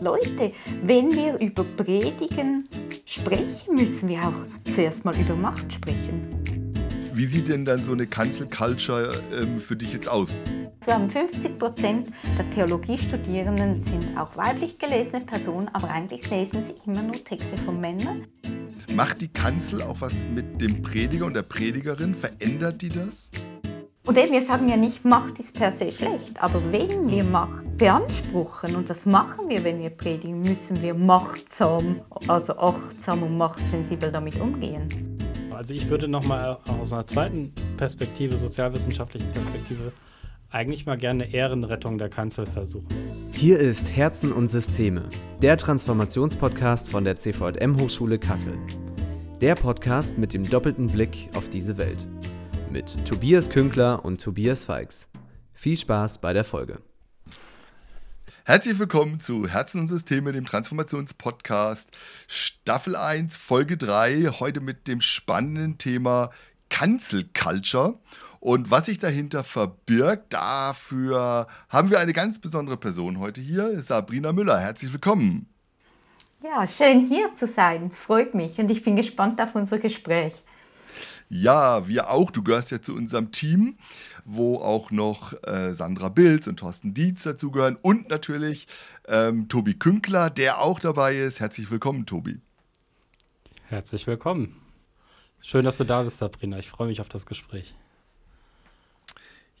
Leute, wenn wir über Predigen sprechen, müssen wir auch zuerst mal über Macht sprechen. Wie sieht denn dann so eine Cancel Culture ähm, für dich jetzt aus? Wir haben 50 Prozent der Theologiestudierenden sind auch weiblich gelesene Personen, aber eigentlich lesen sie immer nur Texte von Männern. Macht die Kanzel auch was mit dem Prediger und der Predigerin? Verändert die das? Und eben, wir sagen ja nicht, Macht ist per se schlecht, aber wenn wir Macht beanspruchen, und das machen wir, wenn wir predigen, müssen wir machtsam, also achtsam und machtsensibel damit umgehen. Also ich würde nochmal aus einer zweiten Perspektive, sozialwissenschaftlichen Perspektive, eigentlich mal gerne Ehrenrettung der Kanzel versuchen. Hier ist Herzen und Systeme, der Transformationspodcast von der CVM Hochschule Kassel. Der Podcast mit dem doppelten Blick auf diese Welt mit Tobias Künkler und Tobias Feix. Viel Spaß bei der Folge. Herzlich willkommen zu Herzen und Systeme, dem Transformationspodcast, Staffel 1, Folge 3. Heute mit dem spannenden Thema Cancel Culture. Und was sich dahinter verbirgt, dafür haben wir eine ganz besondere Person heute hier, Sabrina Müller. Herzlich willkommen. Ja, schön hier zu sein. Freut mich und ich bin gespannt auf unser Gespräch. Ja, wir auch. Du gehörst ja zu unserem Team, wo auch noch äh, Sandra Bilz und Thorsten Dietz dazugehören und natürlich ähm, Tobi Künkler, der auch dabei ist. Herzlich willkommen, Tobi. Herzlich willkommen. Schön, dass du da bist, Sabrina. Ich freue mich auf das Gespräch.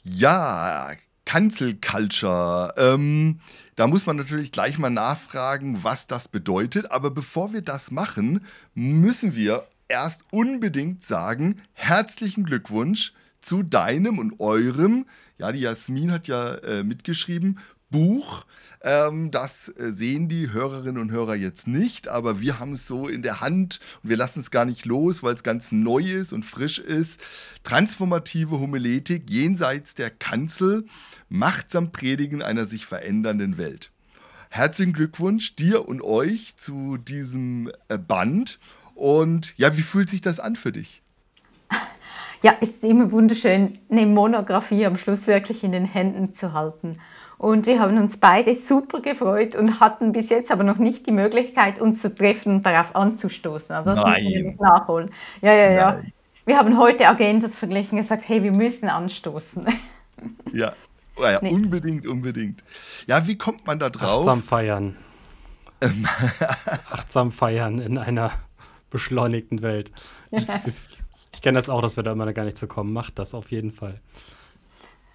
Ja, Cancel Culture. Ähm, da muss man natürlich gleich mal nachfragen, was das bedeutet. Aber bevor wir das machen, müssen wir erst unbedingt sagen, herzlichen Glückwunsch zu deinem und eurem, ja, die Jasmin hat ja äh, mitgeschrieben, Buch. Ähm, das äh, sehen die Hörerinnen und Hörer jetzt nicht, aber wir haben es so in der Hand und wir lassen es gar nicht los, weil es ganz neu ist und frisch ist. Transformative Homiletik jenseits der Kanzel, machtsam Predigen einer sich verändernden Welt. Herzlichen Glückwunsch dir und euch zu diesem äh, Band und ja, wie fühlt sich das an für dich? Ja, es ist immer wunderschön, eine Monographie am Schluss wirklich in den Händen zu halten. Und wir haben uns beide super gefreut und hatten bis jetzt aber noch nicht die Möglichkeit, uns zu treffen und darauf anzustoßen. Aber das Nein. müssen wir nachholen. Ja, ja, ja. Nein. Wir haben heute Agendas verglichen und gesagt, hey, wir müssen anstoßen. Ja, oh ja nee. unbedingt, unbedingt. Ja, wie kommt man da drauf? Achtsam feiern. Achtsam feiern in einer beschleunigten Welt. Ich, ich kenne das auch, dass wir da immer gar nicht zu kommen. Macht das auf jeden Fall.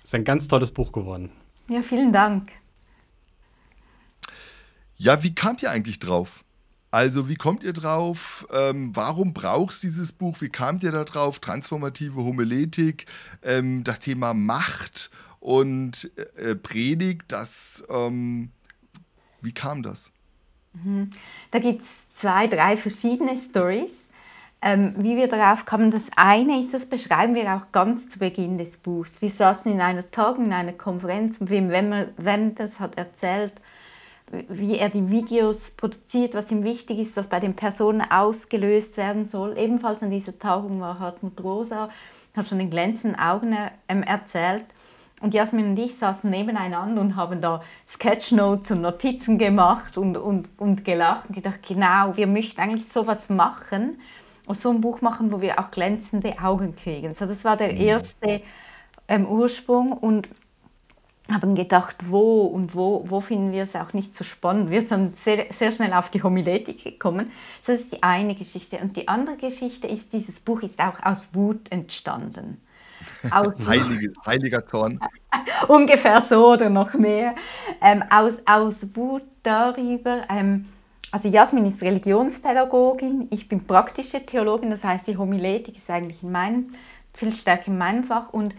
Ist ein ganz tolles Buch geworden. Ja, vielen Dank. Ja, wie kamt ihr eigentlich drauf? Also, wie kommt ihr drauf? Ähm, warum brauchst du dieses Buch? Wie kamt ihr da drauf? Transformative Homiletik, ähm, das Thema Macht und äh, Predigt, das, ähm, wie kam das? Mhm. Da gibt es zwei, drei verschiedene Stories. Ähm, wie wir darauf kamen, das eine ist, das beschreiben wir auch ganz zu Beginn des Buchs. Wir saßen in einer Tagung, in einer Konferenz und Wim Wenders hat erzählt, wie er die Videos produziert, was ihm wichtig ist, was bei den Personen ausgelöst werden soll. Ebenfalls an dieser Tagung war Hartmut Rosa, hat von den glänzenden Augen ähm, erzählt. Und Jasmin und ich saßen nebeneinander und haben da Sketchnotes und Notizen gemacht und, und, und gelacht und gedacht, genau, wir möchten eigentlich sowas machen, so ein Buch machen, wo wir auch glänzende Augen kriegen. So, das war der mhm. erste ähm, Ursprung und haben gedacht, wo und wo, wo finden wir es auch nicht so spannend. Wir sind sehr, sehr schnell auf die Homiletik gekommen. das ist die eine Geschichte. Und die andere Geschichte ist, dieses Buch ist auch aus Wut entstanden. Heilige, heiliger Zorn. Ungefähr so oder noch mehr. Ähm, aus, aus Wut darüber, ähm, also Jasmin ist Religionspädagogin, ich bin praktische Theologin, das heißt die Homiletik ist eigentlich in meinem, viel stärker in meinem Fach und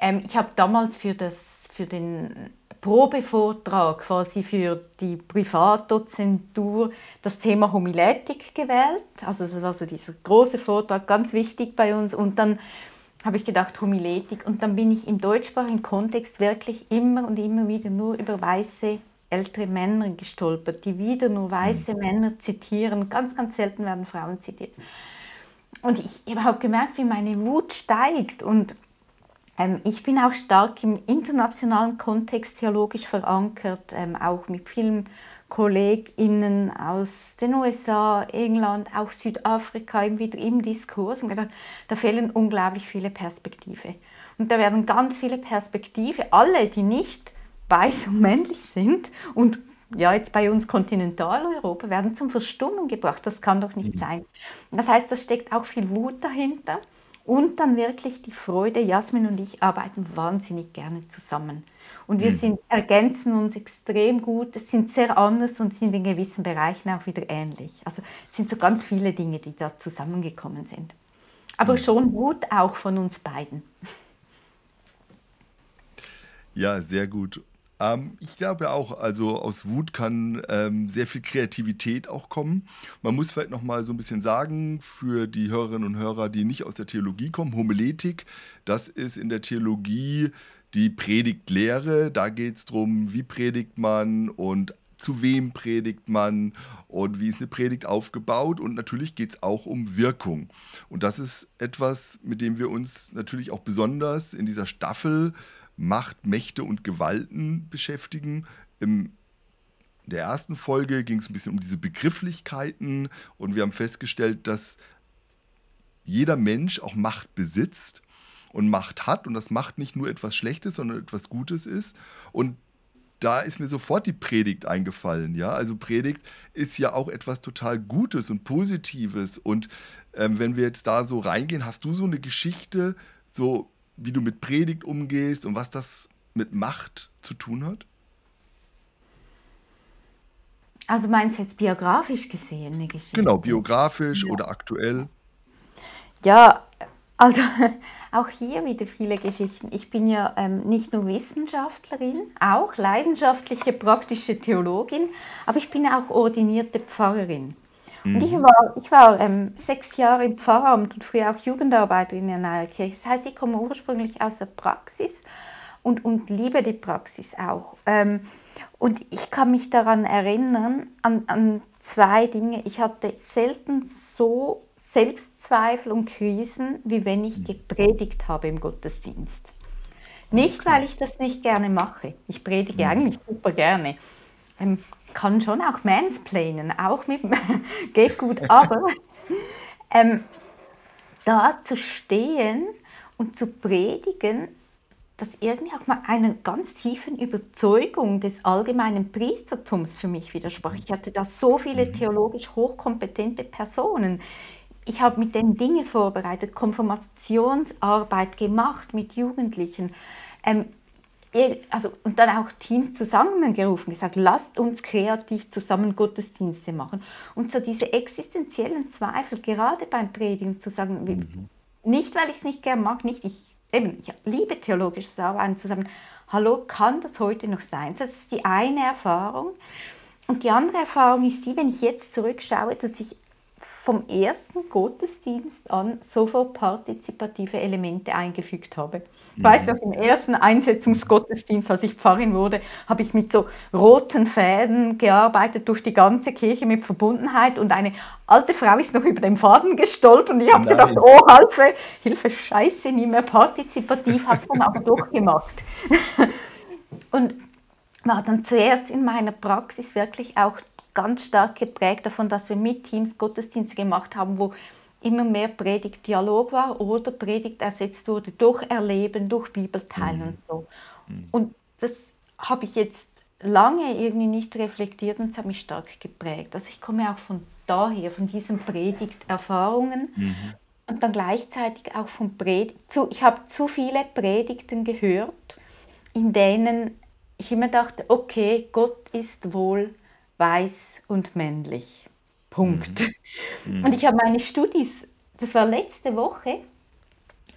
ähm, ich habe damals für, das, für den Probevortrag quasi für die Privatdozentur das Thema Homiletik gewählt. Also das war so dieser große Vortrag, ganz wichtig bei uns. Und dann habe ich gedacht, Homiletik. Und dann bin ich im deutschsprachigen Kontext wirklich immer und immer wieder nur über weiße ältere Männer gestolpert, die wieder nur weiße mhm. Männer zitieren. Ganz, ganz selten werden Frauen zitiert. Und ich habe gemerkt, wie meine Wut steigt. Und Ähm, ich bin auch stark im internationalen Kontext theologisch verankert, ähm, auch mit vielen KollegInnen aus den USA, England, auch Südafrika wieder im Diskurs. Und gedacht, da fehlen unglaublich viele Perspektive. Und da werden ganz viele Perspektive, alle, die nicht weiß und männlich sind und ja, jetzt bei uns Kontinentaleuropa, werden zum Verstummen gebracht. Das kann doch nicht mhm. sein. Das heißt, da steckt auch viel Wut dahinter und dann wirklich die Freude. Jasmin und ich arbeiten wahnsinnig gerne zusammen. Und wir mhm. sind, ergänzen uns extrem gut, sind sehr anders und sind in gewissen Bereichen auch wieder ähnlich. Also es sind so ganz viele Dinge, die da zusammengekommen sind. Aber mhm. schon Wut auch von uns beiden. Ja, sehr gut. Ähm, ich glaube auch, also aus Wut kann ähm, sehr viel Kreativität auch kommen. Man muss vielleicht noch mal so ein bisschen sagen für die Hörerinnen und Hörer, die nicht aus der Theologie kommen, Homiletik, das ist in der Theologie die Predigtlehre. Da geht es darum, wie predigt man und zu wem predigt man und wie ist eine Predigt aufgebaut. Und natürlich geht es auch um Wirkung. Und das ist etwas, mit dem wir uns natürlich auch besonders in dieser Staffel Macht, Mächte und Gewalten beschäftigen. Im der ersten Folge ging es ein bisschen um diese Begrifflichkeiten und wir haben festgestellt, dass jeder Mensch auch Macht besitzt und Macht hat und das Macht nicht nur etwas Schlechtes, sondern etwas Gutes ist. Und da ist mir sofort die Predigt eingefallen, ja. Also Predigt ist ja auch etwas total Gutes und Positives. Und ähm, wenn wir jetzt da so reingehen, hast du so eine Geschichte, so wie du mit Predigt umgehst und was das mit Macht zu tun hat? Also meinst du jetzt biografisch gesehen eine Geschichte? Genau, biografisch ja. oder aktuell. Ja, also auch hier wieder viele Geschichten. Ich bin ja ähm, nicht nur Wissenschaftlerin, auch leidenschaftliche praktische Theologin, aber ich bin auch ordinierte Pfarrerin. Mhm. Und ich mhm. war, ich war ähm, sechs Jahre im Pfarramt und früher auch Jugendarbeiterin in einer Kirche. Das heißt, ich komme ursprünglich aus der Praxis und, und liebe die Praxis auch. Ähm, und ich kann mich daran erinnern, an, an zwei Dinge. Ich hatte selten so Selbstzweifel und Krisen, wie wenn ich gepredigt habe im Gottesdienst. Nicht, weil ich das nicht gerne mache. Ich predige mhm. eigentlich super gerne. Ähm, kann schon auch mansplainen, auch mit geht gut, aber ähm, da zu stehen und zu predigen, das irgendwie auch mal einer ganz tiefen Überzeugung des allgemeinen Priestertums für mich widersprach. Ich hatte da so viele mhm. theologisch hochkompetente Personen, ich habe mit denen Dinge vorbereitet, Konfirmationsarbeit gemacht mit Jugendlichen. Ähm, also, und dann auch Teams zusammengerufen, gesagt, lasst uns kreativ zusammen Gottesdienste machen. Und so diese existenziellen Zweifel, gerade beim Predigen, zu sagen, mhm. nicht weil ich es nicht gern mag, nicht ich, eben, ich liebe theologisches Arbeiten, zu sagen, hallo, kann das heute noch sein? Das ist die eine Erfahrung. Und die andere Erfahrung ist die, wenn ich jetzt zurückschaue, dass ich vom ersten Gottesdienst an sofort partizipative Elemente eingefügt habe. Ich weiß noch, im ersten Einsetzungsgottesdienst, als ich Pfarrerin wurde, habe ich mit so roten Fäden gearbeitet durch die ganze Kirche mit Verbundenheit und eine alte Frau ist noch über den Faden gestolpert und ich habe gedacht, oh Hilfe, Hilfe, scheiße, nie mehr partizipativ, habe es dann aber durchgemacht. und war dann zuerst in meiner Praxis wirklich auch ganz stark geprägt davon, dass wir mit Teams Gottesdienste gemacht haben, wo immer mehr Predigtdialog war oder Predigt ersetzt wurde durch Erleben, durch Bibelteilen mhm. und so. Mhm. Und das habe ich jetzt lange irgendwie nicht reflektiert und es hat mich stark geprägt. Also ich komme auch von daher, von diesen Predigterfahrungen mhm. und dann gleichzeitig auch von Predigt. Zu, ich habe zu viele Predigten gehört, in denen ich immer dachte, okay, Gott ist wohl weiß und männlich. Punkt. Mhm. Und ich habe meine Studis, das war letzte Woche,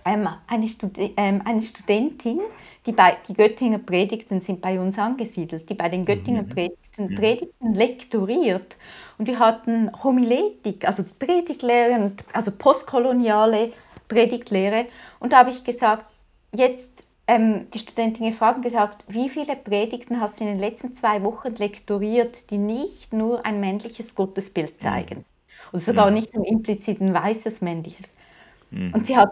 ähm, eine, Studi ähm, eine Studentin, die bei die Göttinger Predigten sind bei uns angesiedelt, die bei den Göttinger mhm. Predigten. Predigten lektoriert. Und wir hatten Homiletik, also die Predigtlehre, also postkoloniale Predigtlehre. Und da habe ich gesagt, jetzt ähm, die Studentin gefragt und gesagt, wie viele Predigten hast du in den letzten zwei Wochen lektoriert, die nicht nur ein männliches Gottesbild zeigen? Mhm. Und sogar mhm. nicht ein implizit ein weißes männliches. Mhm. Und sie hat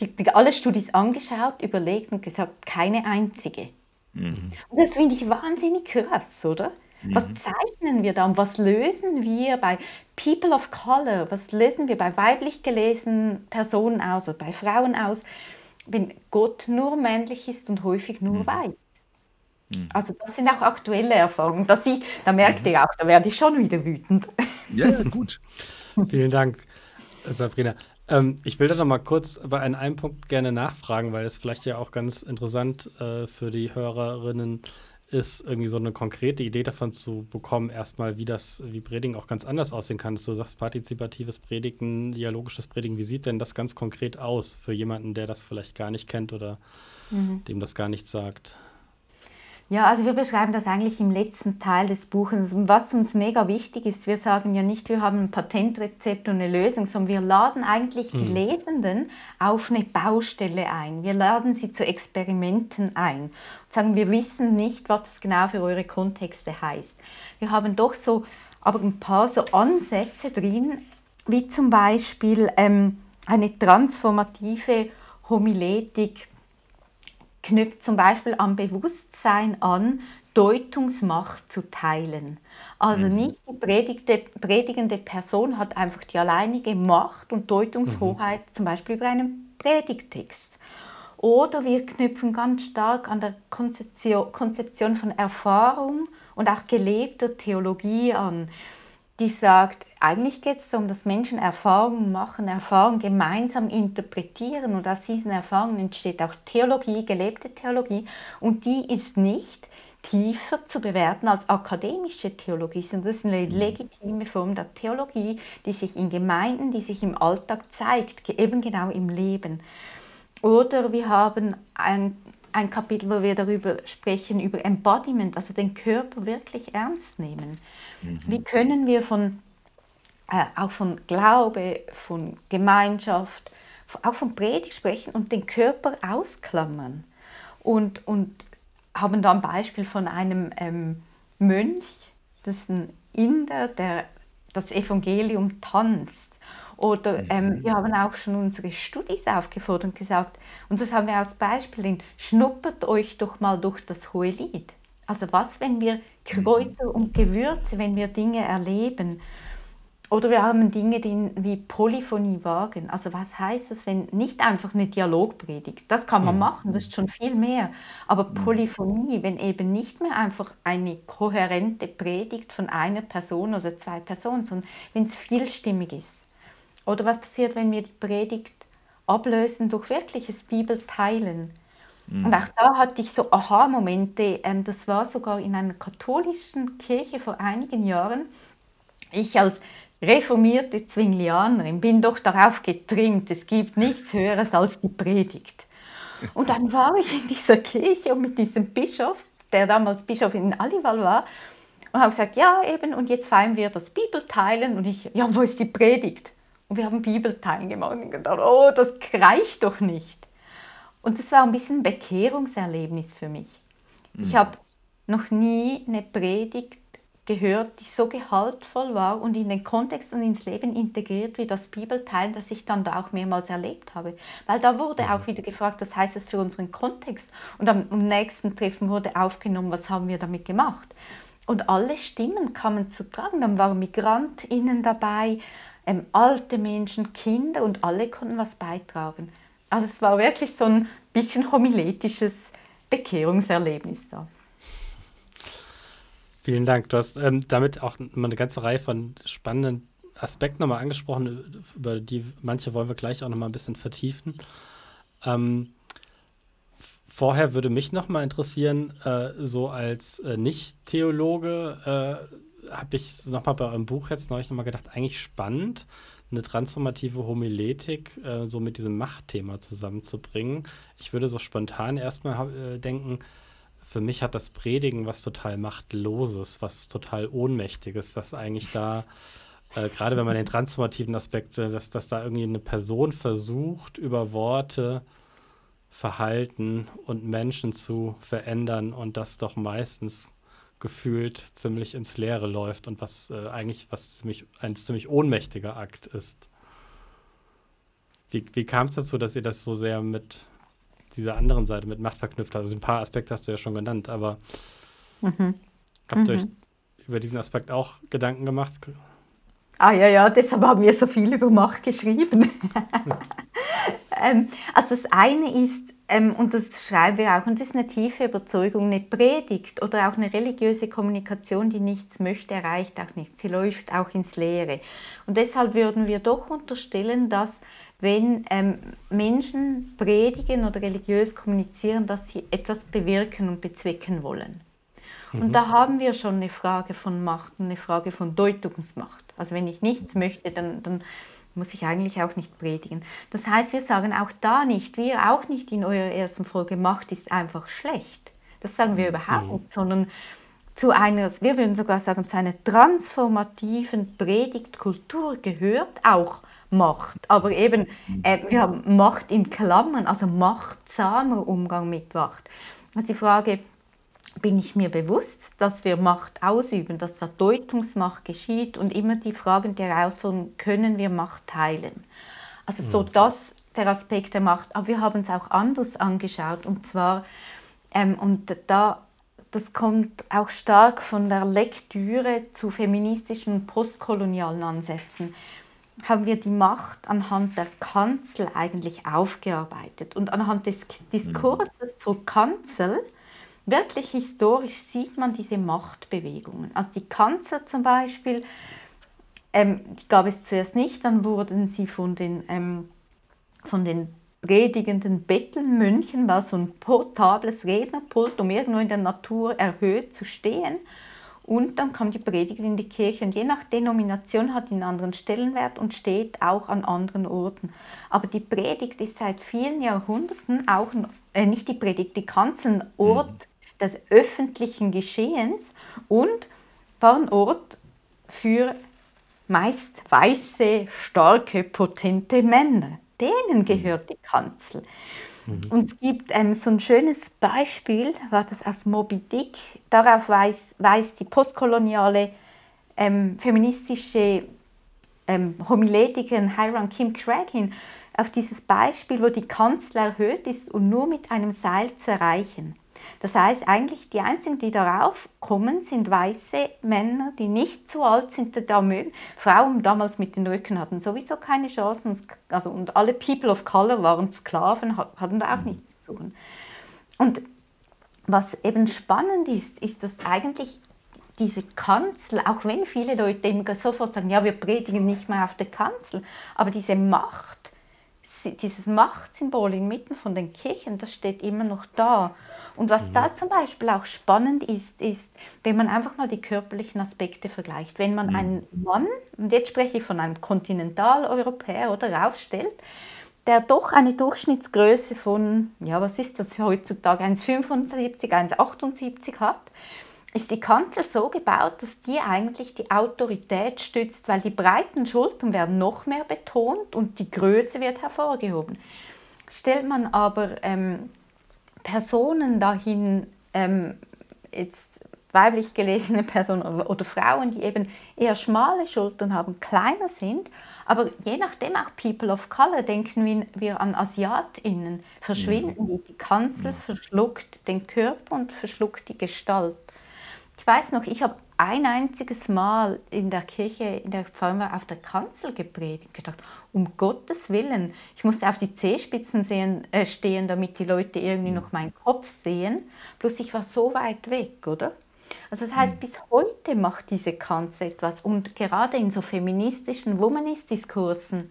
die, die, alle Studis angeschaut, überlegt und gesagt, keine einzige. Mhm. Und das finde ich wahnsinnig krass, oder? Mhm. Was zeichnen wir da und was lösen wir bei People of Color, was lösen wir bei weiblich gelesenen Personen aus oder bei Frauen aus, wenn Gott nur männlich ist und häufig nur mhm. weiß? Mhm. Also das sind auch aktuelle Erfahrungen. Das ich, da merkt mhm. ihr auch, da werde ich schon wieder wütend. Ja, gut. Vielen Dank, Sabrina. Ähm, ich will da noch mal kurz bei einem Punkt gerne nachfragen, weil es vielleicht ja auch ganz interessant äh, für die Hörerinnen ist, irgendwie so eine konkrete Idee davon zu bekommen, erstmal, wie das, wie Predigen auch ganz anders aussehen kann. Du sagst partizipatives Predigen, dialogisches Predigen. Wie sieht denn das ganz konkret aus für jemanden, der das vielleicht gar nicht kennt oder mhm. dem das gar nichts sagt? Ja, also wir beschreiben das eigentlich im letzten Teil des Buches. Was uns mega wichtig ist, wir sagen ja nicht, wir haben ein Patentrezept und eine Lösung, sondern wir laden eigentlich mhm. die Lesenden auf eine Baustelle ein. Wir laden sie zu Experimenten ein und sagen, wir wissen nicht, was das genau für eure Kontexte heißt. Wir haben doch so aber ein paar so Ansätze drin, wie zum Beispiel ähm, eine transformative Homiletik knüpft zum Beispiel am Bewusstsein an, Deutungsmacht zu teilen. Also mhm. nicht die predigte, predigende Person hat einfach die alleinige Macht und Deutungshoheit mhm. zum Beispiel über einen Predigtext. Oder wir knüpfen ganz stark an der Konzeption von Erfahrung und auch gelebter Theologie an die sagt, eigentlich geht es darum, dass Menschen Erfahrungen machen, Erfahrungen gemeinsam interpretieren und aus diesen Erfahrungen entsteht auch Theologie, gelebte Theologie und die ist nicht tiefer zu bewerten als akademische Theologie, sondern das ist eine mhm. legitime Form der Theologie, die sich in Gemeinden, die sich im Alltag zeigt, eben genau im Leben. Oder wir haben ein, ein Kapitel, wo wir darüber sprechen, über Embodiment, also den Körper wirklich ernst nehmen. Mhm. Wie können wir von, äh, auch von Glaube, von Gemeinschaft, auch von Predigt sprechen und den Körper ausklammern? Und, und haben da ein Beispiel von einem ähm, Mönch, das ist ein Inder, der das Evangelium tanzt. Oder ähm, mhm. wir haben auch schon unsere Studis aufgefordert und gesagt, und das haben wir als Beispiel, schnuppert euch doch mal durch das Hohelied. Also was, wenn wir Kräuter und Gewürze, wenn wir Dinge erleben? Oder wir haben Dinge die, wie Polyphonie wagen. Also was heißt das, wenn nicht einfach eine Dialogpredigt, das kann man mhm. machen, das ist schon viel mehr. Aber mhm. Polyphonie, wenn eben nicht mehr einfach eine kohärente Predigt von einer Person oder zwei Personen, sondern wenn es vielstimmig ist. Oder was passiert, wenn wir die Predigt ablösen durch wirkliches Bibelteilen? Mhm. Und auch da hatte ich so Aha-Momente. Ähm, das war sogar in einer katholischen Kirche vor einigen Jahren. Ich als reformierte Zwinglianerin bin doch darauf getrimmt, es gibt nichts Höheres als die Predigt. Und dann war ich in dieser Kirche und mit diesem Bischof, der damals Bischof in Alival war, und habe gesagt, ja eben, und jetzt feiern wir das Bibelteilen. Und ich, ja, wo ist die Predigt? Und wir haben Bibelteilen gemacht und gedacht, oh, das reicht doch nicht. Und das war ein bisschen ein Bekehrungserlebnis für mich. Mhm. Ich habe noch nie eine Predigt gehört, die so gehaltvoll war und in den Kontext und ins Leben integriert wie das Bibelteil, das ich dann da auch mehrmals erlebt habe. Weil da wurde mhm. auch wieder gefragt, was heißt das für unseren Kontext? Und am, am nächsten Treffen wurde aufgenommen, was haben wir damit gemacht? Und alle Stimmen kamen zu tragen. Dann waren MigrantInnen dabei, ähm, alte Menschen, Kinder und alle konnten was beitragen. Also es war wirklich so ein bisschen homiletisches Bekehrungserlebnis da. Vielen Dank. Du hast ähm, damit auch eine ganze Reihe von spannenden Aspekten nochmal angesprochen, über die manche wollen wir gleich auch nochmal ein bisschen vertiefen. Ähm, vorher würde mich nochmal interessieren, äh, so als äh, Nicht-Theologe äh, habe ich nochmal bei eurem Buch jetzt neulich nochmal gedacht, eigentlich spannend, eine transformative Homiletik äh, so mit diesem Machtthema zusammenzubringen. Ich würde so spontan erstmal äh, denken, für mich hat das Predigen was total Machtloses, was total Ohnmächtiges, dass eigentlich da, äh, gerade wenn man den transformativen Aspekt, äh, dass, dass da irgendwie eine Person versucht, über Worte Verhalten und Menschen zu verändern und das doch meistens gefühlt ziemlich ins Leere läuft und was äh, eigentlich was ziemlich, ein ziemlich ohnmächtiger Akt ist. Wie, wie kam es dazu, dass ihr das so sehr mit dieser anderen Seite, mit Macht verknüpft habt? Also ein paar Aspekte hast du ja schon genannt, aber mhm. habt ihr mhm. euch über diesen Aspekt auch Gedanken gemacht? Ah ja, ja, deshalb haben wir so viel über Macht geschrieben. ähm, also das eine ist, ähm, und das schreiben wir auch, und das ist eine tiefe Überzeugung, eine Predigt oder auch eine religiöse Kommunikation, die nichts möchte, erreicht auch nichts. Sie läuft auch ins Leere. Und deshalb würden wir doch unterstellen, dass wenn ähm, Menschen predigen oder religiös kommunizieren, dass sie etwas bewirken und bezwecken wollen. Mhm. Und da haben wir schon eine Frage von Macht und eine Frage von Deutungsmacht. Also wenn ich nichts möchte, dann, dann muss ich eigentlich auch nicht predigen. Das heißt, wir sagen auch da nicht, wir auch nicht in eurer ersten Folge, Macht ist einfach schlecht. Das sagen wir mhm. überhaupt nicht, sondern zu einer, wir würden sogar sagen, zu einer transformativen Predigtkultur gehört auch Macht. Aber eben, äh, wir haben Macht in Klammern, also machtsamer Umgang mit Macht. Also die Frage, bin ich mir bewusst, dass wir Macht ausüben, dass da Deutungsmacht geschieht und immer die Fragen der Herausforderung, können wir Macht teilen? Also so mhm. das der Aspekt der Macht. Aber wir haben es auch anders angeschaut und zwar, ähm, und da, das kommt auch stark von der Lektüre zu feministischen und postkolonialen Ansätzen haben wir die Macht anhand der Kanzel eigentlich aufgearbeitet. Und anhand des Diskurses mhm. zur Kanzel wirklich historisch sieht man diese Machtbewegungen. Also die Kanzler zum Beispiel, ähm, die gab es zuerst nicht, dann wurden sie von den, ähm, von den predigenden Bettelmönchen, war so ein portables Rednerpult, um irgendwo in der Natur erhöht zu stehen. Und dann kam die Predigt in die Kirche und je nach Denomination hat die einen anderen Stellenwert und steht auch an anderen Orten. Aber die Predigt ist seit vielen Jahrhunderten auch, äh, nicht die Predigt, die Kanzel ein Ort mhm des öffentlichen Geschehens und war ein Ort für meist weiße, starke, potente Männer. Denen mhm. gehört die Kanzel. Mhm. Und es gibt ähm, so ein schönes Beispiel, war das aus Moby Dick. Darauf weist, weist die postkoloniale ähm, feministische ähm, Homiletikerin Hiram Kim Craig hin, auf dieses Beispiel, wo die Kanzel erhöht ist und nur mit einem Seil zu erreichen. Das heißt, eigentlich die einzigen, die darauf kommen, sind weiße Männer, die nicht zu alt sind, da mögen. Frauen damals mit den Rücken hatten sowieso keine Chancen. Also, und alle People of Color waren Sklaven, hatten da auch mhm. nichts zu tun. Und was eben spannend ist, ist, dass eigentlich diese Kanzel, auch wenn viele Leute immer sofort sagen, ja, wir predigen nicht mehr auf der Kanzel, aber diese Macht, dieses Machtsymbol inmitten von den Kirchen, das steht immer noch da. Und was mhm. da zum Beispiel auch spannend ist, ist, wenn man einfach mal die körperlichen Aspekte vergleicht. Wenn man mhm. einen Mann, und jetzt spreche ich von einem Kontinentaleuropäer oder raufstellt, der doch eine Durchschnittsgröße von, ja, was ist das heutzutage, 1,75, 1,78 hat, ist die Kanzel so gebaut, dass die eigentlich die Autorität stützt, weil die breiten Schultern werden noch mehr betont und die Größe wird hervorgehoben. Stellt man aber ähm, Personen dahin, ähm, jetzt weiblich gelesene Personen oder, Frauen, die eben eher schmale Schultern haben, kleiner sind, aber je nachdem auch People of Color, denken wir, wir an AsiatInnen, verschwinden die. Die Kanzel verschluckt den Körper und verschluckt die Gestalt. Ich weiß noch, ich habe ein einziges Mal in der Kirche, in der Pfarrer auf der Kanzel gepredigt, gedacht, um Gottes Willen, ich musste auf die Zehspitzen sehen, äh, stehen, damit die Leute irgendwie mhm. noch meinen Kopf sehen. Bloß ich war so weit weg, oder? Also das heißt, mhm. bis heute macht diese Kanzel etwas. Und gerade in so feministischen Womanist-Diskursen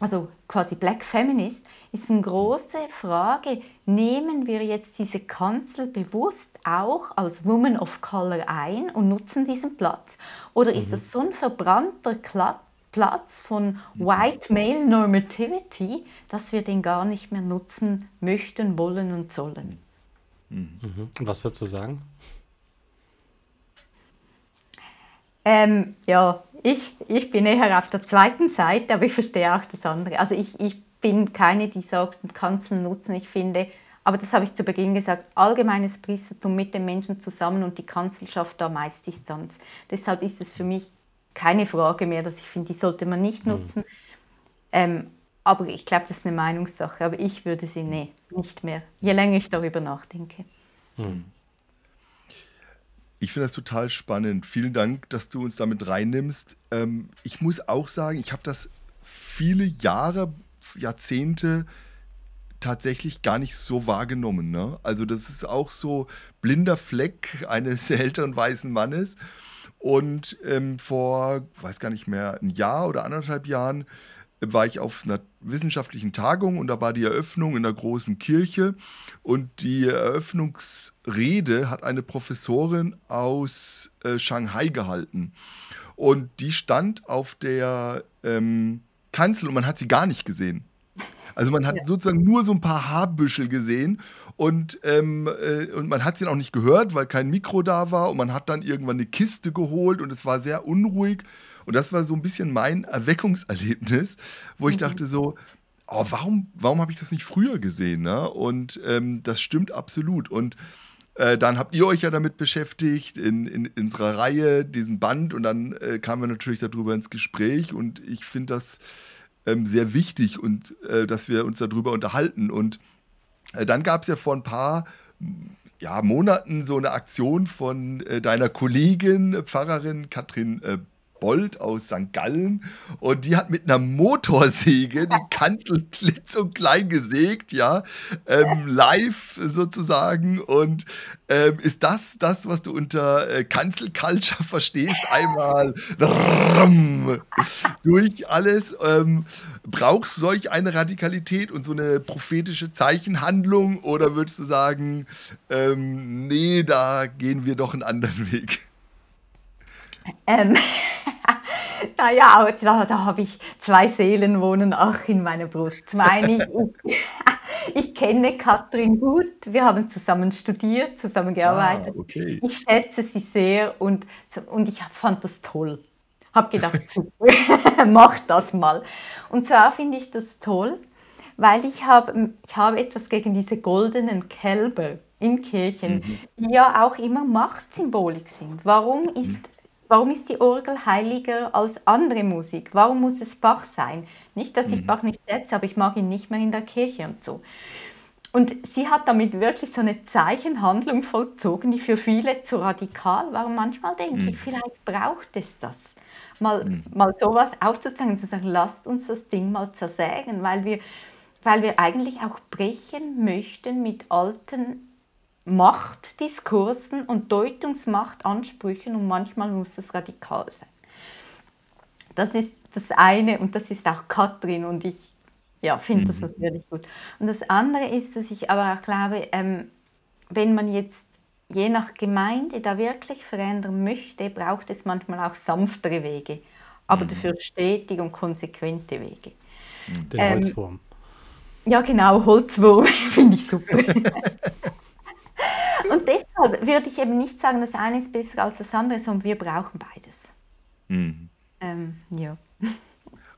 also quasi Black Feminist, ist eine große Frage, nehmen wir jetzt diese Kanzel bewusst auch als Woman of Color ein und nutzen diesen Platz? Oder ist mhm. das so ein verbrannter Platz von White Male Normativity, dass wir den gar nicht mehr nutzen möchten, wollen und sollen? Mhm. Und was würdest du sagen? Ähm, ja, ich, ich bin eher auf der zweiten Seite, aber ich verstehe auch das andere. Also ich, ich bin keine, die sagt, Kanzeln nutzen. Ich finde, aber das habe ich zu Beginn gesagt, allgemeines Priestertum mit den Menschen zusammen und die Kanzel schafft da meist Distanz. Deshalb ist es für mich keine Frage mehr, dass ich finde, die sollte man nicht mhm. nutzen. Ähm, aber ich glaube, das ist eine Meinungssache. Aber ich würde sie nee, nicht mehr, je länger ich darüber nachdenke. Hm. Ich finde das total spannend. Vielen Dank, dass du uns damit reinnimmst. Ähm, ich muss auch sagen, ich habe das viele Jahre, Jahrzehnte tatsächlich gar nicht so wahrgenommen. Ne? Also das ist auch so blinder Fleck eines älteren weißen Mannes. Und ähm, vor, weiß gar nicht mehr, ein Jahr oder anderthalb Jahren war ich auf einer wissenschaftlichen Tagung und da war die Eröffnung in der großen Kirche und die Eröffnungsrede hat eine Professorin aus äh, Shanghai gehalten und die stand auf der ähm, Kanzel und man hat sie gar nicht gesehen. Also man hat ja. sozusagen nur so ein paar Haarbüschel gesehen und, ähm, äh, und man hat sie auch nicht gehört, weil kein Mikro da war und man hat dann irgendwann eine Kiste geholt und es war sehr unruhig und das war so ein bisschen mein Erweckungserlebnis, wo ich mhm. dachte so, oh, warum, warum habe ich das nicht früher gesehen? Ne? Und ähm, das stimmt absolut. Und äh, dann habt ihr euch ja damit beschäftigt in, in, in unserer Reihe, diesen Band, und dann äh, kamen wir natürlich darüber ins Gespräch. Und ich finde das ähm, sehr wichtig und äh, dass wir uns darüber unterhalten. Und äh, dann gab es ja vor ein paar ja, Monaten so eine Aktion von äh, deiner Kollegin, Pfarrerin Katrin äh, Bold aus St. Gallen und die hat mit einer Motorsäge die Kanzel klitz und klein gesägt, ja, ähm, live sozusagen. Und ähm, ist das das, was du unter äh, Kanzelculture verstehst? Einmal durch alles. Ähm, brauchst du solch eine Radikalität und so eine prophetische Zeichenhandlung oder würdest du sagen, ähm, nee, da gehen wir doch einen anderen Weg? Ähm, naja, da, da habe ich zwei Seelen wohnen auch in meiner Brust. Zum einen, ich, ich kenne Katrin gut, wir haben zusammen studiert, zusammen gearbeitet. Ah, okay. Ich schätze sie sehr und, und ich fand das toll. Habe gedacht, mach das mal. Und zwar finde ich das toll, weil ich habe ich hab etwas gegen diese goldenen Kälber in Kirchen, mhm. die ja auch immer Machtsymbolik sind. Warum ist mhm Warum ist die Orgel heiliger als andere Musik? Warum muss es Bach sein? Nicht, dass ich mhm. Bach nicht schätze, aber ich mag ihn nicht mehr in der Kirche und so. Und sie hat damit wirklich so eine Zeichenhandlung vollzogen, die für viele zu radikal war. Und manchmal denke mhm. ich, vielleicht braucht es das. Mal, mhm. mal sowas aufzuzeigen, zu sagen, lasst uns das Ding mal zersägen, weil wir, weil wir eigentlich auch brechen möchten mit alten Machtdiskursen und Deutungsmachtansprüchen und manchmal muss es radikal sein. Das ist das eine und das ist auch Katrin und ich ja, finde das mhm. natürlich gut. Und das andere ist, dass ich aber auch glaube, ähm, wenn man jetzt je nach Gemeinde da wirklich verändern möchte, braucht es manchmal auch sanftere Wege, aber mhm. dafür stetig und konsequente Wege. Den ähm, Holzwurm. Ja, genau, Holzwurm finde ich super. Und deshalb würde ich eben nicht sagen, das eine ist besser als das andere, sondern wir brauchen beides. Mhm. Ähm, ja.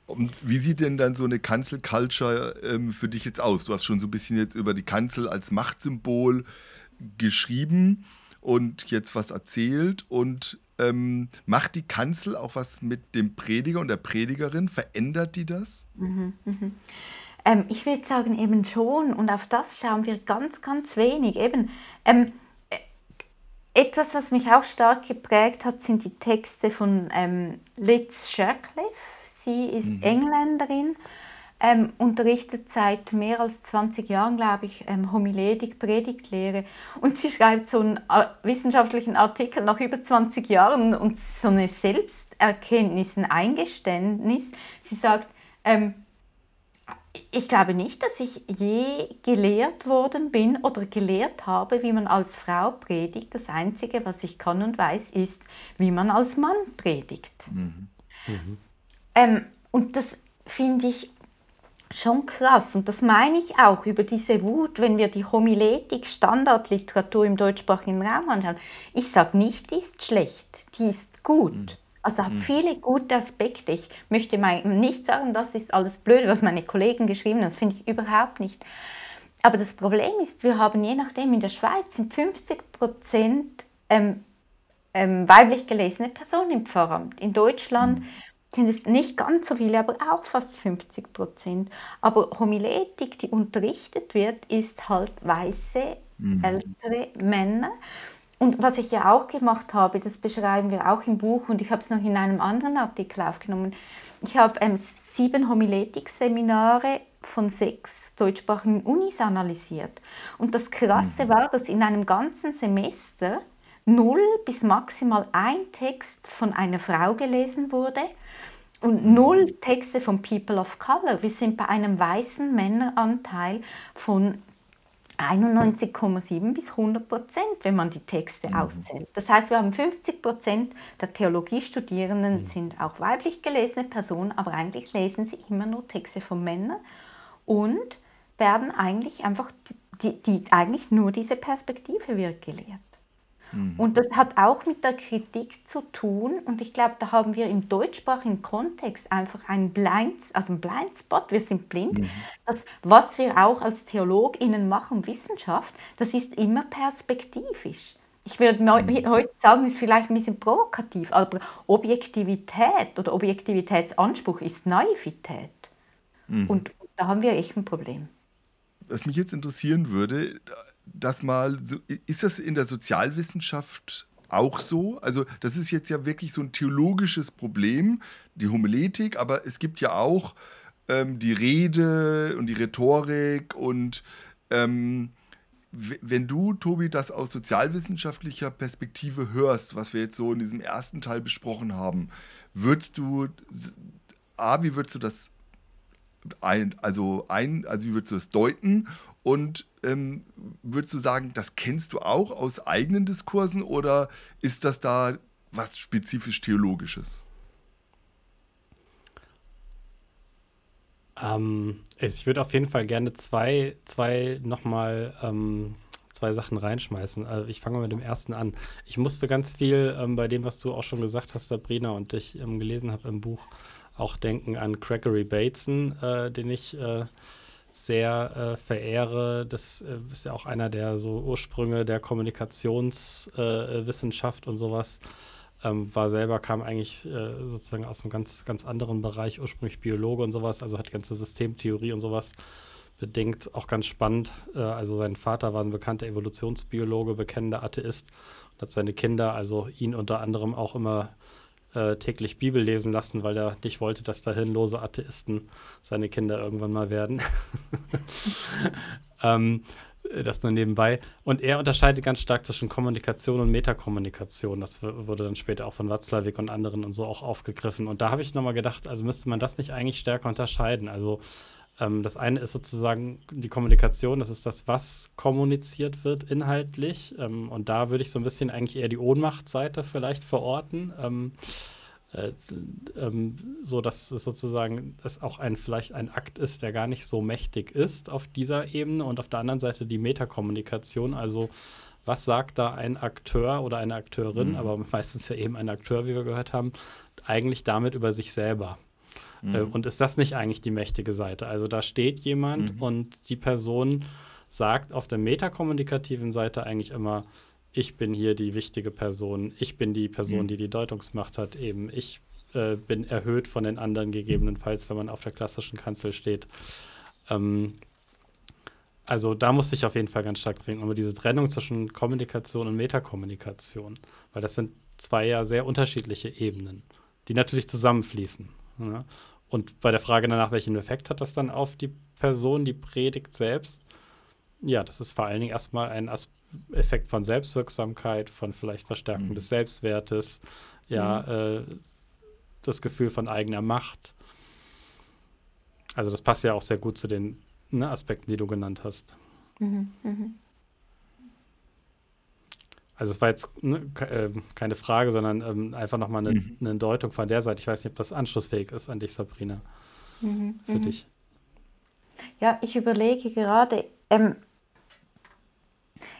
Und wie sieht denn dann so eine Kanzel-Culture ähm, für dich jetzt aus? Du hast schon so ein bisschen jetzt über die Kanzel als Machtsymbol geschrieben und jetzt was erzählt. Und ähm, macht die Kanzel auch was mit dem Prediger und der Predigerin? Verändert die das? Mhm, mh. Ähm, ich würde sagen, eben schon. Und auf das schauen wir ganz, ganz wenig. Eben, ähm, äh, etwas, was mich auch stark geprägt hat, sind die Texte von ähm, Liz Shercliffe. Sie ist mhm. Engländerin, ähm, unterrichtet seit mehr als 20 Jahren, glaube ich, ähm, Homiletik, Predigtlehre. Und sie schreibt so einen äh, wissenschaftlichen Artikel nach über 20 Jahren und so eine Selbsterkenntnis, ein Eingeständnis. Sie sagt, ähm, ich glaube nicht, dass ich je gelehrt worden bin oder gelehrt habe, wie man als Frau predigt. Das Einzige, was ich kann und weiß, ist, wie man als Mann predigt. Mhm. Mhm. Ähm, und das finde ich schon krass. Und das meine ich auch über diese Wut, wenn wir die Homiletik, Standardliteratur im deutschsprachigen Raum anschauen. Ich sage nicht, die ist schlecht, die ist gut. Mhm. Also hat mhm. viele gute Aspekte. Ich möchte mal nicht sagen, das ist alles blöd, was meine Kollegen geschrieben haben. Das finde ich überhaupt nicht. Aber das Problem ist, wir haben je nachdem in der Schweiz sind 50 Prozent ähm, ähm, weiblich gelesene Personen im Pfarramt. In Deutschland mhm. sind es nicht ganz so viele, aber auch fast 50 Prozent. Aber Homiletik, die unterrichtet wird, ist halt weiße, mhm. ältere Männer. Und was ich ja auch gemacht habe, das beschreiben wir auch im Buch und ich habe es noch in einem anderen Artikel aufgenommen. Ich habe ähm, sieben Homiletik-Seminare von sechs deutschsprachigen Unis analysiert. Und das Krasse mhm. war, dass in einem ganzen Semester null bis maximal ein Text von einer Frau gelesen wurde und null Texte von People of Color. Wir sind bei einem weißen Männeranteil von 91,7 bis 100 Prozent, wenn man die Texte mhm. auszählt. Das heißt, wir haben 50 Prozent der Theologiestudierenden mhm. sind auch weiblich gelesene Personen, aber eigentlich lesen sie immer nur Texte von Männern und werden eigentlich einfach, die, die eigentlich nur diese Perspektive wird gelehrt. Mhm. Und das hat auch mit der Kritik zu tun. Und ich glaube, da haben wir im deutschsprachigen Kontext einfach einen Blind, also einen Blindspot. Wir sind blind. Mhm. Das, was wir auch als TheologInnen machen, Wissenschaft, das ist immer perspektivisch. Ich würde mhm. heute sagen, ist vielleicht ein bisschen provokativ, aber Objektivität oder Objektivitätsanspruch ist Naivität. Mhm. Und da haben wir echt ein Problem. Was mich jetzt interessieren würde, das mal, so, ist das in der Sozialwissenschaft auch so? Also das ist jetzt ja wirklich so ein theologisches Problem, die Homiletik, aber es gibt ja auch ähm, die Rede und die Rhetorik und ähm, wenn du, Tobi, das aus sozialwissenschaftlicher Perspektive hörst, was wir jetzt so in diesem ersten Teil besprochen haben, würdest du, A, wie würdest du das ein, also ein, also wie würdest du das deuten und ähm, würdest du sagen, das kennst du auch aus eigenen Diskursen oder ist das da was spezifisch Theologisches? Ähm, ich würde auf jeden Fall gerne zwei, zwei nochmal ähm, zwei Sachen reinschmeißen. Also ich fange mal mit dem ersten an. Ich musste ganz viel ähm, bei dem, was du auch schon gesagt hast, Sabrina, und ich ähm, gelesen habe im Buch, auch denken an Gregory Bateson, äh, den ich äh, sehr äh, verehre. Das äh, ist ja auch einer der so Ursprünge der Kommunikationswissenschaft und sowas. Ähm, war selber, kam eigentlich äh, sozusagen aus einem ganz, ganz anderen Bereich, ursprünglich Biologe und sowas, also hat ganze Systemtheorie und sowas bedingt. Auch ganz spannend. Äh, also sein Vater war ein bekannter Evolutionsbiologe, bekennender Atheist und hat seine Kinder, also ihn unter anderem auch immer äh, täglich Bibel lesen lassen, weil er nicht wollte, dass da hirnlose Atheisten seine Kinder irgendwann mal werden. ähm, das nur nebenbei. Und er unterscheidet ganz stark zwischen Kommunikation und Metakommunikation. Das wurde dann später auch von Watzlawick und anderen und so auch aufgegriffen. Und da habe ich nochmal gedacht, also müsste man das nicht eigentlich stärker unterscheiden. Also ähm, das eine ist sozusagen die Kommunikation, das ist das, was kommuniziert wird inhaltlich. Ähm, und da würde ich so ein bisschen eigentlich eher die Ohnmachtsseite vielleicht verorten. Ähm, äh, ähm, so dass es sozusagen es auch ein vielleicht ein Akt ist, der gar nicht so mächtig ist auf dieser Ebene und auf der anderen Seite die Metakommunikation, also was sagt da ein Akteur oder eine Akteurin, mhm. aber meistens ja eben ein Akteur, wie wir gehört haben, eigentlich damit über sich selber. Äh, mhm. und ist das nicht eigentlich die mächtige Seite? Also da steht jemand mhm. und die Person sagt auf der metakommunikativen Seite eigentlich immer, ich bin hier die wichtige Person, ich bin die Person, mhm. die die Deutungsmacht hat, eben ich äh, bin erhöht von den anderen gegebenenfalls, wenn man auf der klassischen Kanzel steht. Ähm, also da muss ich auf jeden Fall ganz stark bringen, aber diese Trennung zwischen Kommunikation und Metakommunikation, weil das sind zwei ja sehr unterschiedliche Ebenen, die natürlich zusammenfließen. Ja? Und bei der Frage danach, welchen Effekt hat das dann auf die Person, die predigt selbst? Ja, das ist vor allen Dingen erstmal ein As Effekt von Selbstwirksamkeit, von vielleicht Verstärkung mhm. des Selbstwertes, ja, mhm. äh, das Gefühl von eigener Macht. Also das passt ja auch sehr gut zu den ne, Aspekten, die du genannt hast. Mhm. Also es war jetzt ne, äh, keine Frage, sondern ähm, einfach nochmal eine, mhm. eine Deutung von der Seite. Ich weiß nicht, ob das anschlussfähig ist an dich, Sabrina. Mhm. Für mhm. dich. Ja, ich überlege gerade, ähm,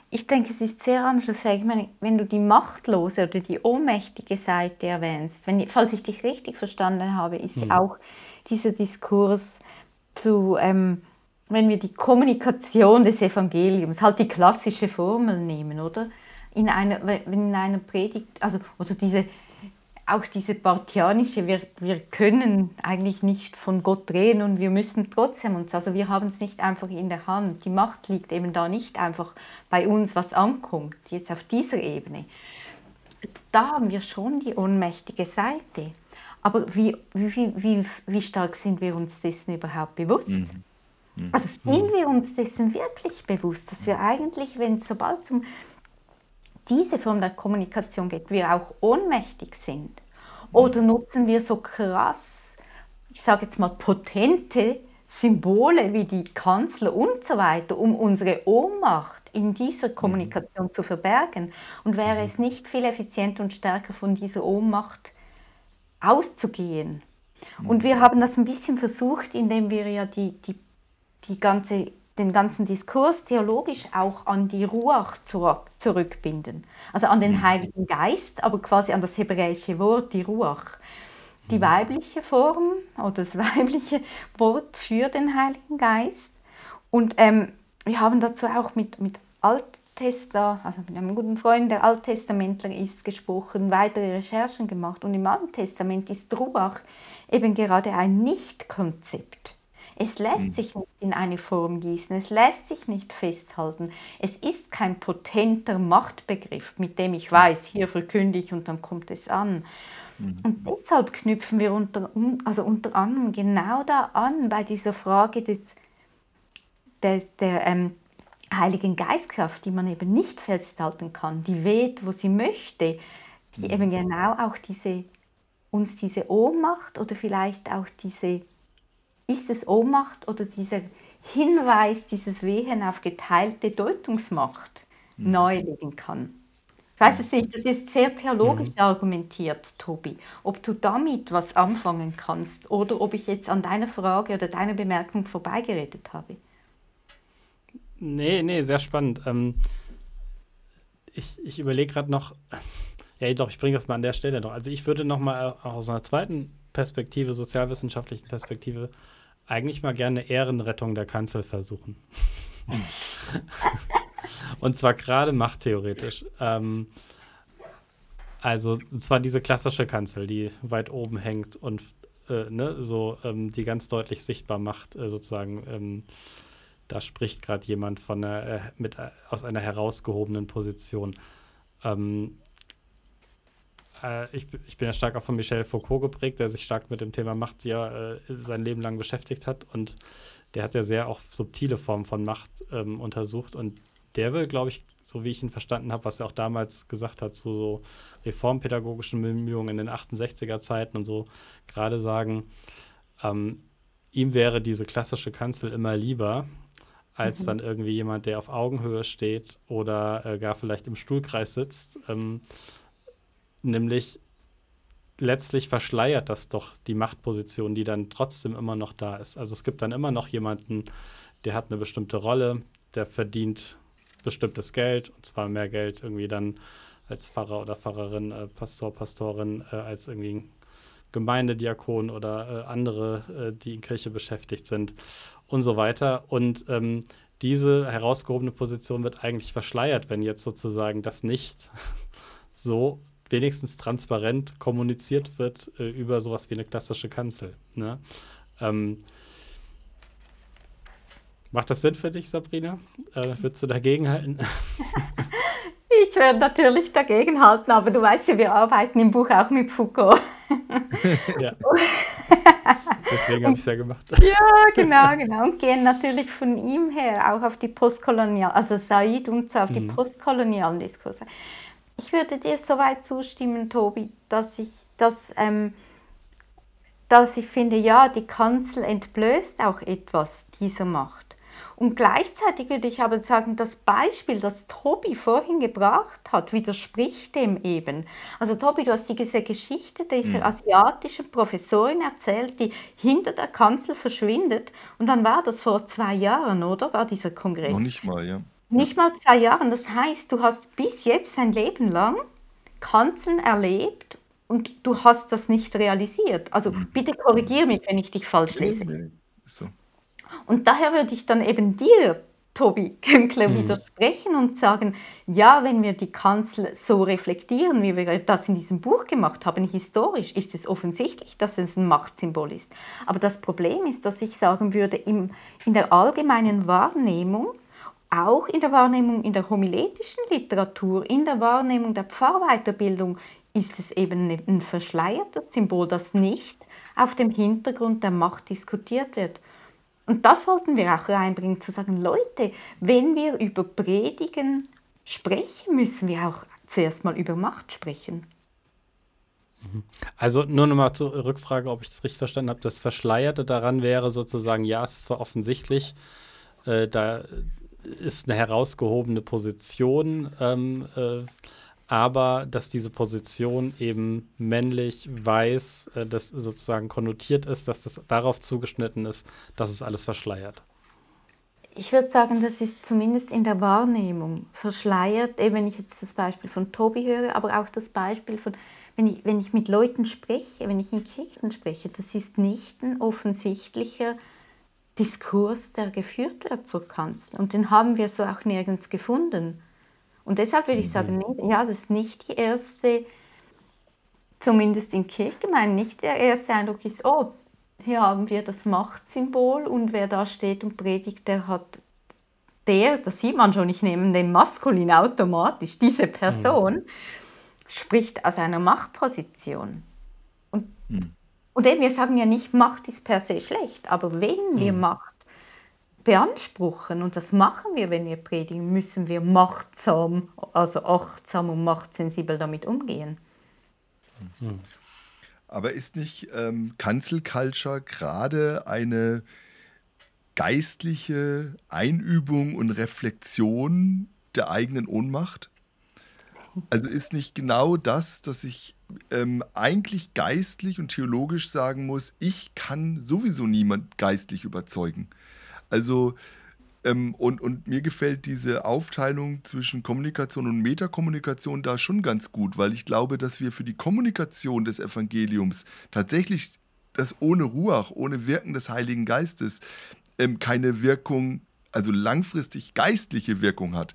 ich denke, es ist sehr anschlussfähig. Ich meine, wenn du die machtlose oder die ohnmächtige Seite erwähnst, wenn, falls ich dich richtig verstanden habe, ist mhm. auch dieser Diskurs zu, ähm, wenn wir die Kommunikation des Evangeliums, halt die klassische Formel nehmen, oder? In einer, in einer Predigt, also oder diese auch diese partianische, wir, wir können eigentlich nicht von Gott reden und wir müssen trotzdem uns, also wir haben es nicht einfach in der Hand. Die Macht liegt eben da nicht einfach bei uns, was ankommt, jetzt auf dieser Ebene. Da haben wir schon die ohnmächtige Seite. Aber wie, wie, wie, wie stark sind wir uns dessen überhaupt bewusst? Mhm. Mhm. Also sind wir uns dessen wirklich bewusst, dass wir eigentlich, wenn sobald es um diese Form der Kommunikation geht, wir auch ohnmächtig sind? Oder nutzen wir so krass, ich sage jetzt mal potente Symbole wie die Kanzler und so weiter, um unsere Ohnmacht in dieser mhm. Kommunikation mhm. zu verbergen? Und wäre es nicht viel effizienter und stärker von dieser Ohnmacht auszugehen? Und mhm. wir haben das ein bisschen versucht, indem wir ja die, die, die ganze den ganzen Diskurs theologisch auch an die Ruach zurückbinden. Also an den mhm. Heiligen Geist, aber quasi an das hebräische Wort, die Ruach. Die mhm. weibliche Form oder das weibliche Wort für den Heiligen Geist. Und ähm, wir haben dazu auch mit, mit Alttester, also mit einem guten Freund, der Alttestamentler ist, gesprochen, weitere Recherchen gemacht. Und im Alten Testament ist Ruach eben gerade ein Nicht-Konzept. Es lässt mhm. sich nicht in eine Form gießen, es lässt sich nicht festhalten. Es ist kein potenter Machtbegriff, mit dem ich weiß, hier verkünde ich und dann kommt es an. Mhm. Und deshalb knüpfen wir unter, also unter anderem genau da an, bei dieser Frage des, der, der ähm, Heiligen Geistkraft, die man eben nicht festhalten kann, die weht, wo sie möchte, die mhm. eben genau auch diese, uns diese Ohnmacht oder vielleicht auch diese ist es Ohnmacht oder dieser Hinweis, dieses Wehen auf geteilte Deutungsmacht mhm. neu legen kann? Ich weiß es nicht, das ist sehr theologisch mhm. argumentiert, Tobi. Ob du damit was anfangen kannst oder ob ich jetzt an deiner Frage oder deiner Bemerkung vorbeigeredet habe. Nee, nee, sehr spannend. Ähm, ich ich überlege gerade noch, ja doch, ich bringe das mal an der Stelle noch. Also ich würde noch mal aus einer zweiten Perspektive, sozialwissenschaftlichen Perspektive, eigentlich mal gerne Ehrenrettung der Kanzel versuchen. und zwar gerade machttheoretisch. Ähm, also, und zwar diese klassische Kanzel, die weit oben hängt und äh, ne, so ähm, die ganz deutlich sichtbar macht, äh, sozusagen. Ähm, da spricht gerade jemand von einer, äh, mit, äh, aus einer herausgehobenen Position. Ähm, äh, ich, ich, bin ja stark auch von Michel Foucault geprägt, der sich stark mit dem Thema Macht ja äh, sein Leben lang beschäftigt hat. Und der hat ja sehr auch subtile Formen von Macht ähm, untersucht. Und der will, glaube ich, so wie ich ihn verstanden habe, was er auch damals gesagt hat, zu so reformpädagogischen Bemühungen in den 68er Zeiten und so, gerade sagen, ähm, ihm wäre diese klassische Kanzel immer lieber, als mhm. dann irgendwie jemand, der auf Augenhöhe steht oder äh, gar vielleicht im Stuhlkreis sitzt. Ähm, Nämlich letztlich verschleiert das doch die Machtposition, die dann trotzdem immer noch da ist. Also es gibt dann immer noch jemanden, der hat eine bestimmte Rolle, der verdient bestimmtes Geld, und zwar mehr Geld irgendwie dann als Pfarrer oder Pfarrerin, äh, Pastor, Pastorin, äh, als irgendwie Gemeindediakon oder äh, andere, äh, die in Kirche beschäftigt sind und so weiter. Und ähm, diese herausgehobene Position wird eigentlich verschleiert, wenn jetzt sozusagen das nicht so wenigstens transparent kommuniziert wird äh, über sowas wie eine klassische Kanzel. Ne? Ähm, macht das Sinn für dich, Sabrina? Äh, würdest du dagegenhalten? ich werde natürlich dagegenhalten, aber du weißt ja, wir arbeiten im Buch auch mit Foucault. ja. Deswegen habe ich es ja gemacht. ja, genau, genau. Und gehen natürlich von ihm her auch auf die postkolonialen, also Said und so auf die mhm. postkolonialen Diskurse. Ich würde dir soweit zustimmen, Tobi, dass ich, dass, ähm, dass ich finde, ja, die Kanzel entblößt auch etwas dieser Macht. Und gleichzeitig würde ich aber sagen, das Beispiel, das Tobi vorhin gebracht hat, widerspricht dem eben. Also Tobi, du hast diese Geschichte dieser mhm. asiatischen Professorin erzählt, die hinter der Kanzel verschwindet. Und dann war das vor zwei Jahren, oder? War dieser Kongress? Noch nicht mal, ja. Nicht mal zwei Jahren. Das heißt, du hast bis jetzt dein Leben lang Kanzeln erlebt und du hast das nicht realisiert. Also mhm. bitte korrigiere mich, wenn ich dich falsch lese. So. Und daher würde ich dann eben dir Tobi Künkler mhm. widersprechen und sagen, ja, wenn wir die Kanzel so reflektieren, wie wir das in diesem Buch gemacht haben, historisch, ist es offensichtlich, dass es ein Machtsymbol ist. Aber das Problem ist, dass ich sagen würde, im, in der allgemeinen Wahrnehmung, auch in der Wahrnehmung in der homiletischen Literatur, in der Wahrnehmung der Pfarrweiterbildung, ist es eben ein verschleiertes Symbol, das nicht auf dem Hintergrund der Macht diskutiert wird. Und das wollten wir auch reinbringen, zu sagen, Leute, wenn wir über Predigen sprechen, müssen wir auch zuerst mal über Macht sprechen. Also nur nochmal zur Rückfrage, ob ich das richtig verstanden habe. Das Verschleierte daran wäre sozusagen, ja, es ist zwar offensichtlich, äh, da ist eine herausgehobene Position ähm, äh, aber dass diese Position eben männlich, weiß, äh, das sozusagen konnotiert ist, dass das darauf zugeschnitten ist, dass es alles verschleiert. Ich würde sagen, das ist zumindest in der Wahrnehmung verschleiert, eben wenn ich jetzt das Beispiel von Tobi höre, aber auch das Beispiel von, wenn ich, wenn ich mit Leuten spreche, wenn ich in Kirchen spreche, das ist nicht ein offensichtlicher Diskurs, der geführt wird zur Kanzel. Und den haben wir so auch nirgends gefunden. Und deshalb würde ich mhm. sagen, ja, das ist nicht die erste, zumindest in Kirchgemeinden, nicht der erste Eindruck ist, oh, hier haben wir das Machtsymbol und wer da steht und predigt, der hat, der, das sieht man schon, ich nehme den Maskulin automatisch, diese Person mhm. spricht aus einer Machtposition. Und, mhm. Und eben, wir sagen ja nicht, Macht ist per se schlecht, aber wenn wir mhm. Macht beanspruchen, und das machen wir, wenn wir predigen, müssen wir machtsam, also achtsam und machtsensibel damit umgehen. Mhm. Aber ist nicht ähm, Cancel Culture gerade eine geistliche Einübung und Reflexion der eigenen Ohnmacht? Also ist nicht genau das, dass ich ähm, eigentlich geistlich und theologisch sagen muss, ich kann sowieso niemand geistlich überzeugen. Also, ähm, und, und mir gefällt diese Aufteilung zwischen Kommunikation und Metakommunikation da schon ganz gut, weil ich glaube, dass wir für die Kommunikation des Evangeliums tatsächlich das ohne Ruach, ohne Wirken des Heiligen Geistes ähm, keine Wirkung, also langfristig geistliche Wirkung hat.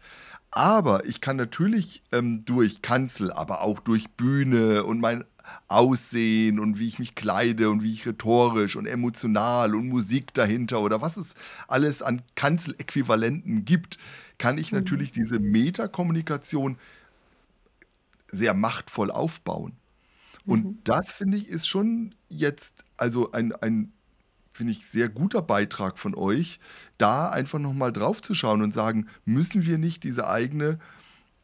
Aber ich kann natürlich ähm, durch Kanzel, aber auch durch Bühne und mein Aussehen und wie ich mich kleide und wie ich rhetorisch und emotional und Musik dahinter oder was es alles an Kanzeläquivalenten gibt, kann ich mhm. natürlich diese Metakommunikation sehr machtvoll aufbauen. Und mhm. das finde ich ist schon jetzt also ein, ein finde ich, sehr guter Beitrag von euch, da einfach nochmal drauf zu schauen und sagen, müssen wir nicht diese eigene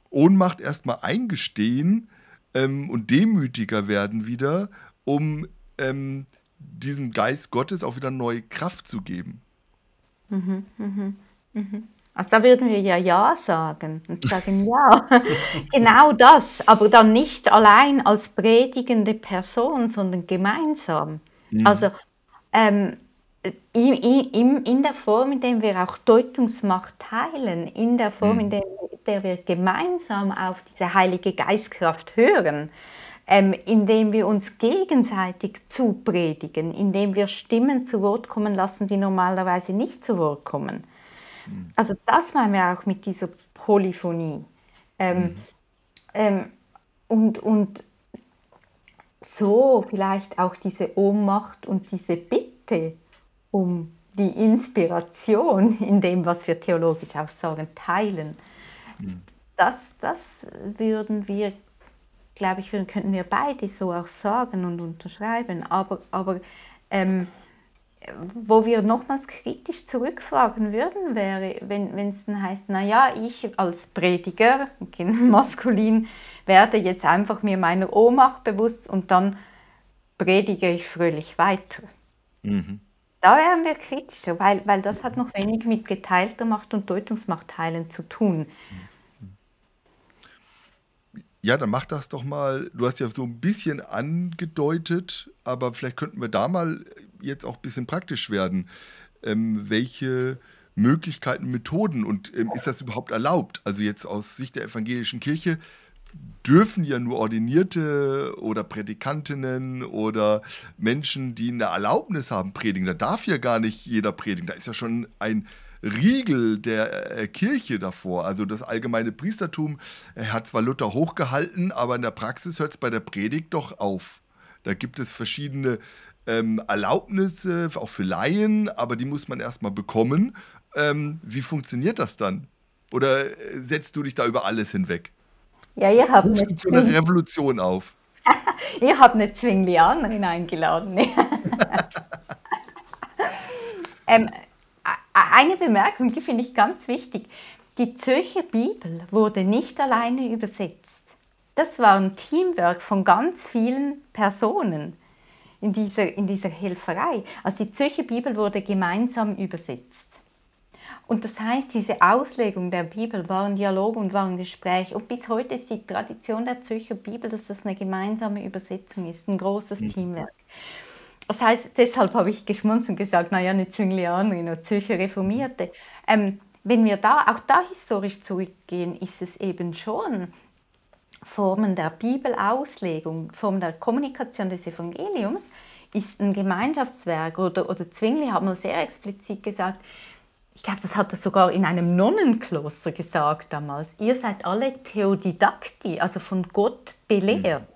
Ohnmacht erstmal eingestehen, ähm, und demütiger werden wieder, um ähm, diesem Geist Gottes auch wieder neue Kraft zu geben. Mhm, mhm, mhm. Also da würden wir ja Ja sagen und sagen Ja, genau das, aber dann nicht allein als predigende Person, sondern gemeinsam. Mhm. Also ähm, in, in, in der Form, in der wir auch Deutungsmacht teilen, in der Form, in mhm. der, der wir gemeinsam auf diese Heilige Geistkraft hören, ähm, indem wir uns gegenseitig zupredigen, indem wir Stimmen zu Wort kommen lassen, die normalerweise nicht zu Wort kommen. Mhm. Also das meinen wir auch mit dieser Polyphonie. Ähm, mhm. ähm, und, und so vielleicht auch diese Ohnmacht und diese Bitte, um die Inspiration in dem, was wir theologisch auch sagen, teilen. Mhm. Das, das würden wir, glaube ich, könnten wir beide so auch sagen und unterschreiben. Aber, aber ähm, wo wir nochmals kritisch zurückfragen würden, wäre, wenn es dann heißt, naja, ich als Prediger, maskulin, werde jetzt einfach mir meiner Ohnmacht bewusst und dann predige ich fröhlich weiter. Mhm. Da wären wir kritischer, weil, weil das hat noch wenig mit geteilter Macht und Deutungsmacht teilen zu tun. Ja, dann mach das doch mal. Du hast ja so ein bisschen angedeutet, aber vielleicht könnten wir da mal jetzt auch ein bisschen praktisch werden. Ähm, welche Möglichkeiten, Methoden und ähm, ist das überhaupt erlaubt? Also jetzt aus Sicht der evangelischen Kirche, dürfen ja nur Ordinierte oder Predikantinnen oder Menschen, die eine Erlaubnis haben, predigen. Da darf ja gar nicht jeder predigen. Da ist ja schon ein Riegel der äh, Kirche davor. Also das allgemeine Priestertum äh, hat zwar Luther hochgehalten, aber in der Praxis hört es bei der Predigt doch auf. Da gibt es verschiedene ähm, Erlaubnisse, auch für Laien, aber die muss man erstmal bekommen. Ähm, wie funktioniert das dann? Oder äh, setzt du dich da über alles hinweg? Ja, ihr habt Rufst du zu einer Revolution auf? ihr habt eine Zwinglianerin eingeladen. ähm, eine Bemerkung, die finde ich ganz wichtig. Die Zürcher Bibel wurde nicht alleine übersetzt. Das war ein Teamwork von ganz vielen Personen in dieser, in dieser Helferei. Also die Zürcher Bibel wurde gemeinsam übersetzt. Und das heißt, diese Auslegung der Bibel war ein Dialog und war ein Gespräch. Und bis heute ist die Tradition der Zürcher Bibel, dass das eine gemeinsame Übersetzung ist, ein großes mhm. Teamwerk. Das heißt, deshalb habe ich geschmunzelt und gesagt, naja, eine Zwinglianerin oder Zürcher Reformierte. Ähm, wenn wir da, auch da historisch zurückgehen, ist es eben schon Formen der Bibelauslegung, Formen der Kommunikation des Evangeliums, ist ein Gemeinschaftswerk. Oder, oder Zwingli hat mal sehr explizit gesagt, ich glaube, das hat er sogar in einem Nonnenkloster gesagt damals, ihr seid alle Theodidakti, also von Gott belehrt. Mhm.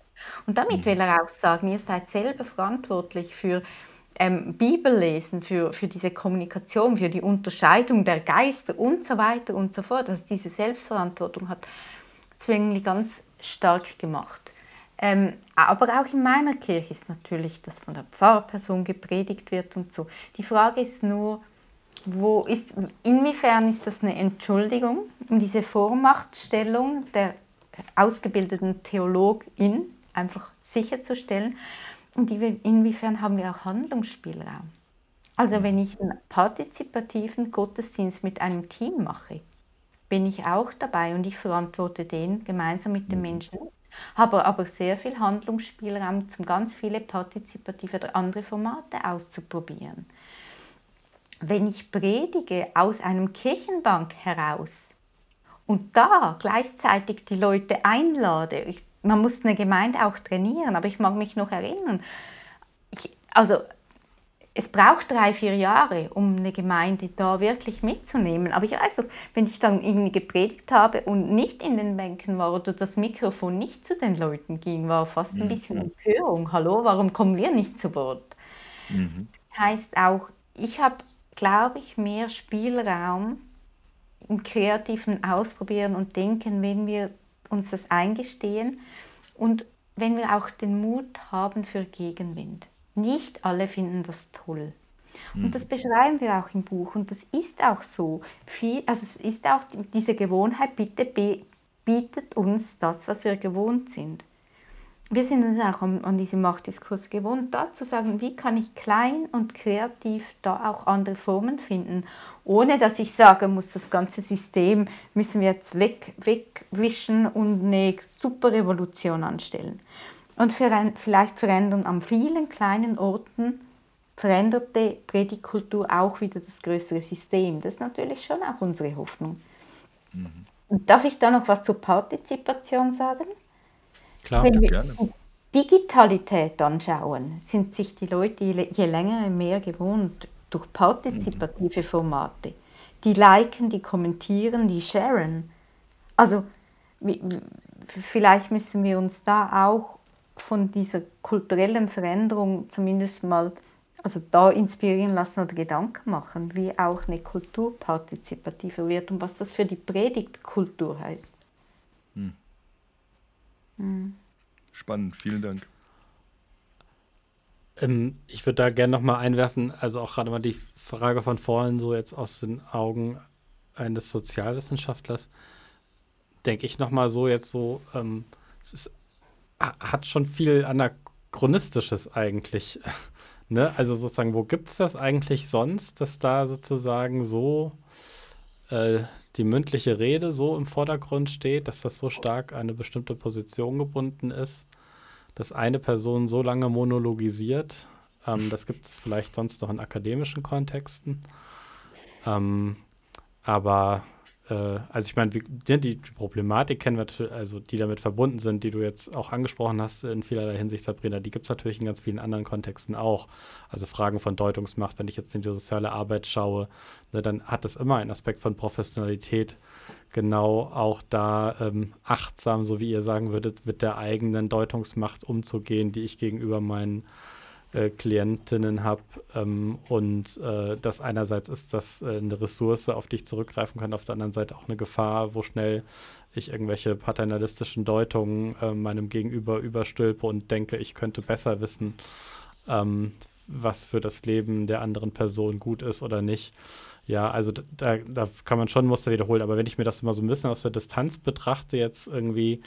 Und damit mhm. will er auch sagen, ihr seid selber verantwortlich für ähm, Bibellesen, für, für diese Kommunikation, für die Unterscheidung der Geister und so weiter und so fort. Also diese Selbstverantwortung hat Zwingli ganz stark gemacht. Ähm, aber auch in meiner Kirche ist natürlich, dass von der Pfarrperson gepredigt wird und so. Die Frage ist nur, wo ist, inwiefern ist das eine Entschuldigung, um diese Vormachtstellung der ausgebildeten Theologin einfach sicherzustellen? Und inwiefern haben wir auch Handlungsspielraum? Also wenn ich einen partizipativen Gottesdienst mit einem Team mache, bin ich auch dabei und ich verantworte den gemeinsam mit den Menschen, habe aber sehr viel Handlungsspielraum, um ganz viele partizipative oder andere Formate auszuprobieren. Wenn ich predige aus einem Kirchenbank heraus und da gleichzeitig die Leute einlade, ich, man muss eine Gemeinde auch trainieren, aber ich mag mich noch erinnern, ich, also es braucht drei, vier Jahre, um eine Gemeinde da wirklich mitzunehmen. Aber ich weiß, wenn ich dann irgendwie gepredigt habe und nicht in den Bänken war oder das Mikrofon nicht zu den Leuten ging, war fast ein mhm. bisschen Empörung. Hallo, warum kommen wir nicht zu Wort? Mhm. Das heißt auch, ich habe, glaube ich, mehr Spielraum im kreativen Ausprobieren und Denken, wenn wir uns das eingestehen und wenn wir auch den Mut haben für Gegenwind. Nicht alle finden das toll. Und das mhm. beschreiben wir auch im Buch und das ist auch so. Viel, also es ist auch diese Gewohnheit, bitte bietet uns das, was wir gewohnt sind. Wir sind uns auch an, an diesem Machtdiskurs gewohnt, da zu sagen, wie kann ich klein und kreativ da auch andere Formen finden, ohne dass ich sagen muss, das ganze System müssen wir jetzt weg, wegwischen und eine super Revolution anstellen. Und vielleicht verändern an vielen kleinen Orten veränderte Predigtkultur auch wieder das größere System. Das ist natürlich schon auch unsere Hoffnung. Mhm. Darf ich da noch was zur Partizipation sagen? Klar, Wenn wir gerne. Digitalität anschauen, sind sich die Leute je länger mehr gewohnt durch partizipative Formate. Die liken, die kommentieren, die sharen. Also vielleicht müssen wir uns da auch von dieser kulturellen Veränderung zumindest mal also da inspirieren lassen oder Gedanken machen, wie auch eine Kultur partizipativer wird und was das für die Predigtkultur heißt. Hm. Hm. Spannend, vielen Dank. Ähm, ich würde da gerne nochmal einwerfen, also auch gerade mal die Frage von vorhin, so jetzt aus den Augen eines Sozialwissenschaftlers, denke ich nochmal so jetzt so, ähm, es ist hat schon viel Anachronistisches eigentlich. ne? Also sozusagen, wo gibt es das eigentlich sonst, dass da sozusagen so äh, die mündliche Rede so im Vordergrund steht, dass das so stark an eine bestimmte Position gebunden ist, dass eine Person so lange monologisiert. Ähm, das gibt es vielleicht sonst noch in akademischen Kontexten. Ähm, aber also ich meine, die, die, Problematik kennen wir, also die damit verbunden sind, die du jetzt auch angesprochen hast in vielerlei Hinsicht, Sabrina, die gibt es natürlich in ganz vielen anderen Kontexten auch. Also Fragen von Deutungsmacht, wenn ich jetzt in die soziale Arbeit schaue, ne, dann hat das immer einen Aspekt von Professionalität, genau auch da ähm, achtsam, so wie ihr sagen würdet, mit der eigenen Deutungsmacht umzugehen, die ich gegenüber meinen äh, Klientinnen habe. Ähm, und äh, das einerseits ist das äh, eine Ressource, auf die ich zurückgreifen kann, auf der anderen Seite auch eine Gefahr, wo schnell ich irgendwelche paternalistischen Deutungen äh, meinem Gegenüber überstülpe und denke, ich könnte besser wissen, ähm, was für das Leben der anderen Person gut ist oder nicht. Ja, also da, da kann man schon Muster wiederholen, aber wenn ich mir das mal so ein bisschen aus der Distanz betrachte, jetzt irgendwie,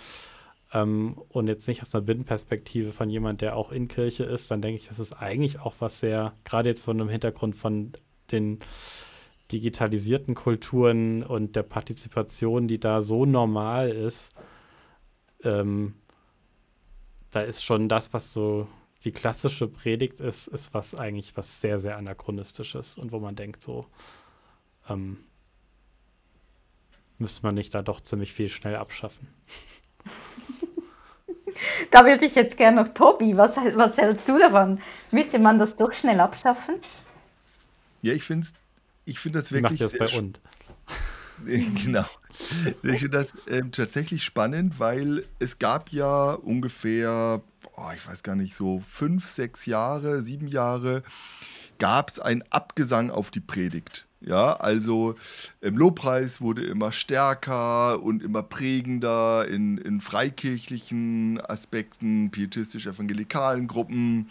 ähm, und jetzt nicht aus einer Binnenperspektive von jemand, der auch in Kirche ist, dann denke ich, das ist eigentlich auch was sehr, gerade jetzt von dem Hintergrund von den digitalisierten Kulturen und der Partizipation, die da so normal ist, ähm, da ist schon das, was so die klassische Predigt ist, ist was eigentlich was sehr, sehr anachronistisches und wo man denkt, so ähm, müsste man nicht da doch ziemlich viel schnell abschaffen. Da würde ich jetzt gerne noch Tobi, was, was hältst du davon? Müsste man das doch schnell abschaffen? Ja, ich finde ich find das wirklich. Ich das bei und. genau. Ich finde das ähm, tatsächlich spannend, weil es gab ja ungefähr, oh, ich weiß gar nicht, so fünf, sechs Jahre, sieben Jahre, gab es einen Abgesang auf die Predigt. Ja, also im Lobpreis wurde immer stärker und immer prägender in, in freikirchlichen Aspekten, pietistisch-evangelikalen Gruppen.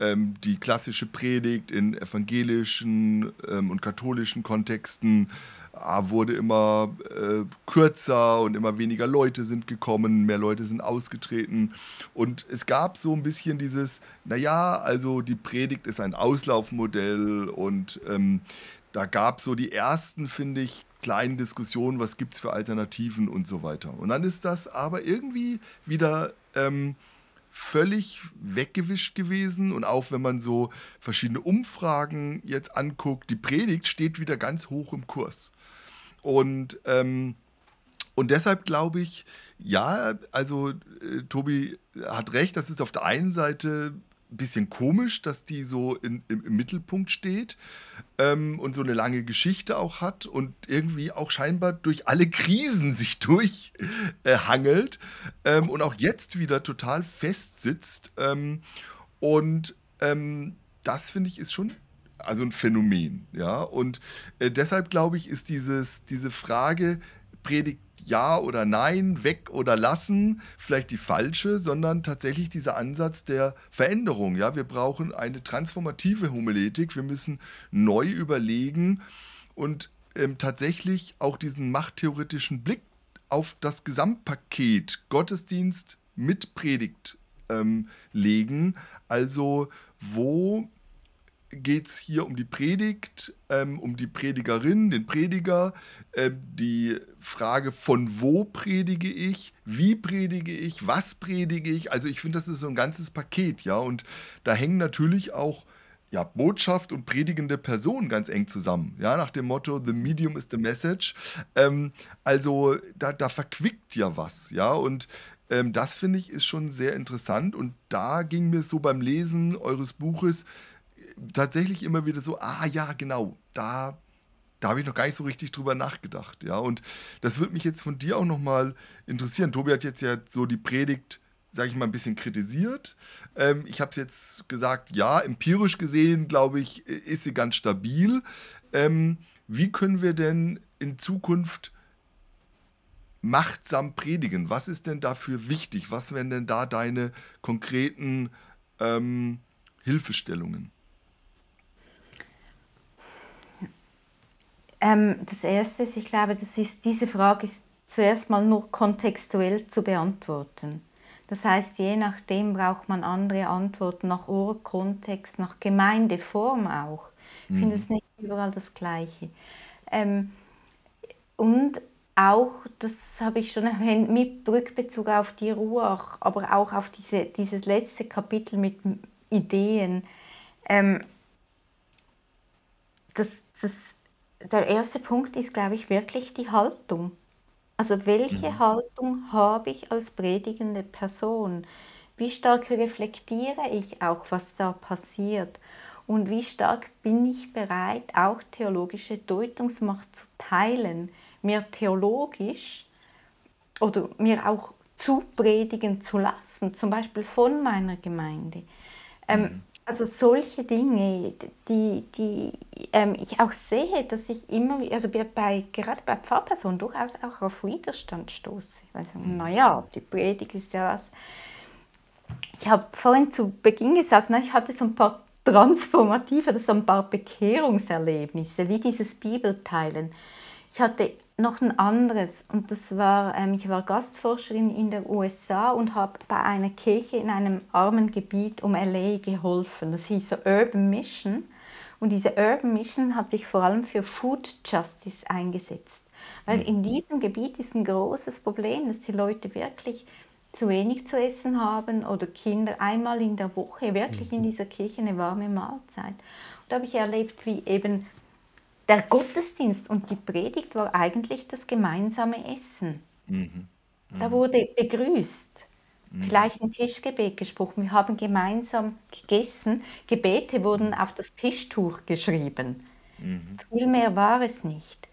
Ähm, die klassische Predigt in evangelischen ähm, und katholischen Kontexten äh, wurde immer äh, kürzer und immer weniger Leute sind gekommen, mehr Leute sind ausgetreten. Und es gab so ein bisschen dieses, naja, also die Predigt ist ein Auslaufmodell und ähm, da gab es so die ersten, finde ich, kleinen Diskussionen, was gibt es für Alternativen und so weiter. Und dann ist das aber irgendwie wieder ähm, völlig weggewischt gewesen. Und auch wenn man so verschiedene Umfragen jetzt anguckt, die Predigt steht wieder ganz hoch im Kurs. Und, ähm, und deshalb glaube ich, ja, also äh, Tobi hat recht, das ist auf der einen Seite bisschen komisch, dass die so in, im, im, Mittelpunkt steht ähm, und so eine lange Geschichte auch hat und irgendwie auch scheinbar durch alle Krisen sich durchhangelt äh, ähm, und auch jetzt wieder total fest sitzt. Ähm, und ähm, das finde ich ist schon also ein Phänomen, ja. Und äh, deshalb glaube ich, ist dieses, diese Frage, predigt ja oder nein, weg oder lassen, vielleicht die falsche, sondern tatsächlich dieser Ansatz der Veränderung. Ja, wir brauchen eine transformative Homiletik, wir müssen neu überlegen und ähm, tatsächlich auch diesen machttheoretischen Blick auf das Gesamtpaket Gottesdienst mit Predigt ähm, legen. Also wo geht es hier um die Predigt, ähm, um die Predigerin, den Prediger, äh, die Frage, von wo predige ich, wie predige ich, was predige ich. Also ich finde, das ist so ein ganzes Paket, ja. Und da hängen natürlich auch ja, Botschaft und predigende Person ganz eng zusammen. Ja, nach dem Motto, the medium is the message. Ähm, also da, da verquickt ja was, ja. Und ähm, das finde ich ist schon sehr interessant. Und da ging mir so beim Lesen eures Buches tatsächlich immer wieder so, ah ja, genau, da, da habe ich noch gar nicht so richtig drüber nachgedacht. Ja, und das würde mich jetzt von dir auch nochmal interessieren. Tobi hat jetzt ja so die Predigt, sage ich mal, ein bisschen kritisiert. Ähm, ich habe es jetzt gesagt, ja, empirisch gesehen, glaube ich, ist sie ganz stabil. Ähm, wie können wir denn in Zukunft machtsam predigen? Was ist denn dafür wichtig? Was wären denn da deine konkreten ähm, Hilfestellungen? Ähm, das Erste ist, ich glaube, das ist, diese Frage ist zuerst mal nur kontextuell zu beantworten. Das heißt, je nachdem braucht man andere Antworten nach Urkontext, nach Gemeindeform auch. Ich mhm. finde es nicht überall das Gleiche. Ähm, und auch, das habe ich schon erwähnt, mit Rückbezug auf die Ruach, aber auch auf diese, dieses letzte Kapitel mit Ideen. Ähm, das, das der erste Punkt ist, glaube ich, wirklich die Haltung. Also welche mhm. Haltung habe ich als predigende Person? Wie stark reflektiere ich auch, was da passiert? Und wie stark bin ich bereit, auch theologische Deutungsmacht zu teilen, mir theologisch oder mir auch zupredigen zu lassen, zum Beispiel von meiner Gemeinde. Ähm, mhm. Also solche Dinge, die, die ähm, ich auch sehe, dass ich immer, also bei, gerade bei Pfarrpersonen durchaus auch auf Widerstand stoße. Sage, mhm. naja, die Predigt ist ja was. Ich habe vorhin zu Beginn gesagt, na, ich hatte so ein paar transformative, das so ein paar Bekehrungserlebnisse, wie dieses Bibelteilen. Ich hatte noch ein anderes und das war, ähm, ich war Gastforscherin in den USA und habe bei einer Kirche in einem armen Gebiet um LA geholfen. Das hieß so Urban Mission und diese Urban Mission hat sich vor allem für Food Justice eingesetzt. Weil mhm. in diesem Gebiet ist ein großes Problem, dass die Leute wirklich zu wenig zu essen haben oder Kinder einmal in der Woche wirklich in mhm. dieser Kirche eine warme Mahlzeit. Und da habe ich erlebt, wie eben der Gottesdienst und die Predigt war eigentlich das gemeinsame Essen. Mhm. Mhm. Da wurde begrüßt, mhm. vielleicht ein Tischgebet gesprochen. Wir haben gemeinsam gegessen. Gebete wurden mhm. auf das Tischtuch geschrieben. Mhm. Viel mehr war es nicht.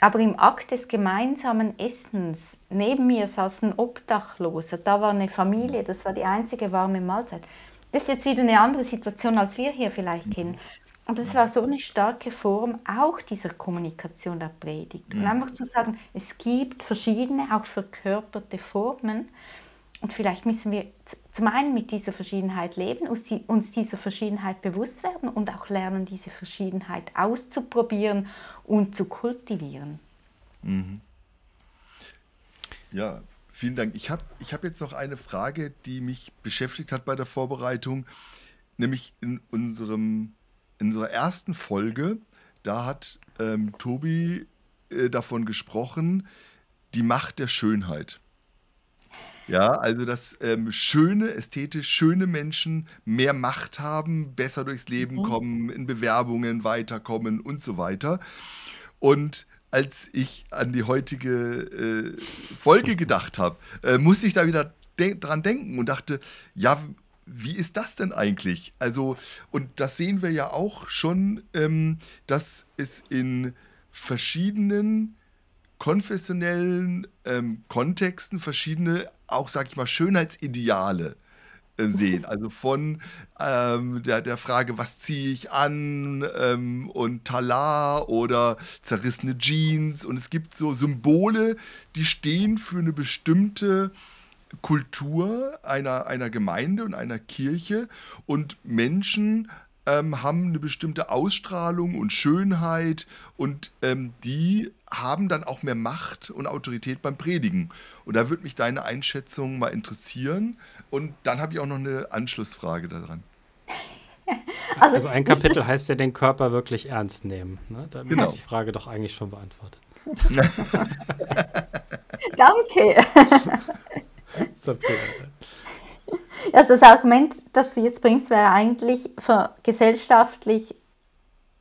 Aber im Akt des gemeinsamen Essens, neben mir saß ein Obdachloser, da war eine Familie, das war die einzige warme Mahlzeit. Das ist jetzt wieder eine andere Situation, als wir hier vielleicht kennen. Aber es war so eine starke Form auch dieser Kommunikation der Predigt. Und mhm. einfach zu sagen, es gibt verschiedene, auch verkörperte Formen. Und vielleicht müssen wir zum einen mit dieser Verschiedenheit leben, uns dieser Verschiedenheit bewusst werden und auch lernen, diese Verschiedenheit auszuprobieren und zu kultivieren. Mhm. Ja, vielen Dank. Ich habe ich hab jetzt noch eine Frage, die mich beschäftigt hat bei der Vorbereitung, nämlich in unserem in unserer ersten Folge, da hat ähm, Tobi äh, davon gesprochen, die Macht der Schönheit. Ja, also dass ähm, schöne, ästhetisch schöne Menschen mehr Macht haben, besser durchs Leben mhm. kommen, in Bewerbungen weiterkommen und so weiter. Und als ich an die heutige äh, Folge gedacht habe, äh, musste ich da wieder de dran denken und dachte, ja, wie ist das denn eigentlich? Also, und das sehen wir ja auch schon, ähm, dass es in verschiedenen konfessionellen ähm, Kontexten verschiedene, auch sag ich mal, Schönheitsideale äh, sehen. Also von ähm, der, der Frage, was ziehe ich an ähm, und Talar oder zerrissene Jeans. Und es gibt so Symbole, die stehen für eine bestimmte Kultur einer, einer Gemeinde und einer Kirche und Menschen ähm, haben eine bestimmte Ausstrahlung und Schönheit und ähm, die haben dann auch mehr Macht und Autorität beim Predigen. Und da würde mich deine Einschätzung mal interessieren. Und dann habe ich auch noch eine Anschlussfrage daran. Also, also, ein Kapitel heißt ja den Körper wirklich ernst nehmen. Ne? Damit genau. ist die Frage doch eigentlich schon beantwortet. Danke. Also das Argument, das du jetzt bringst, wäre eigentlich für gesellschaftlich,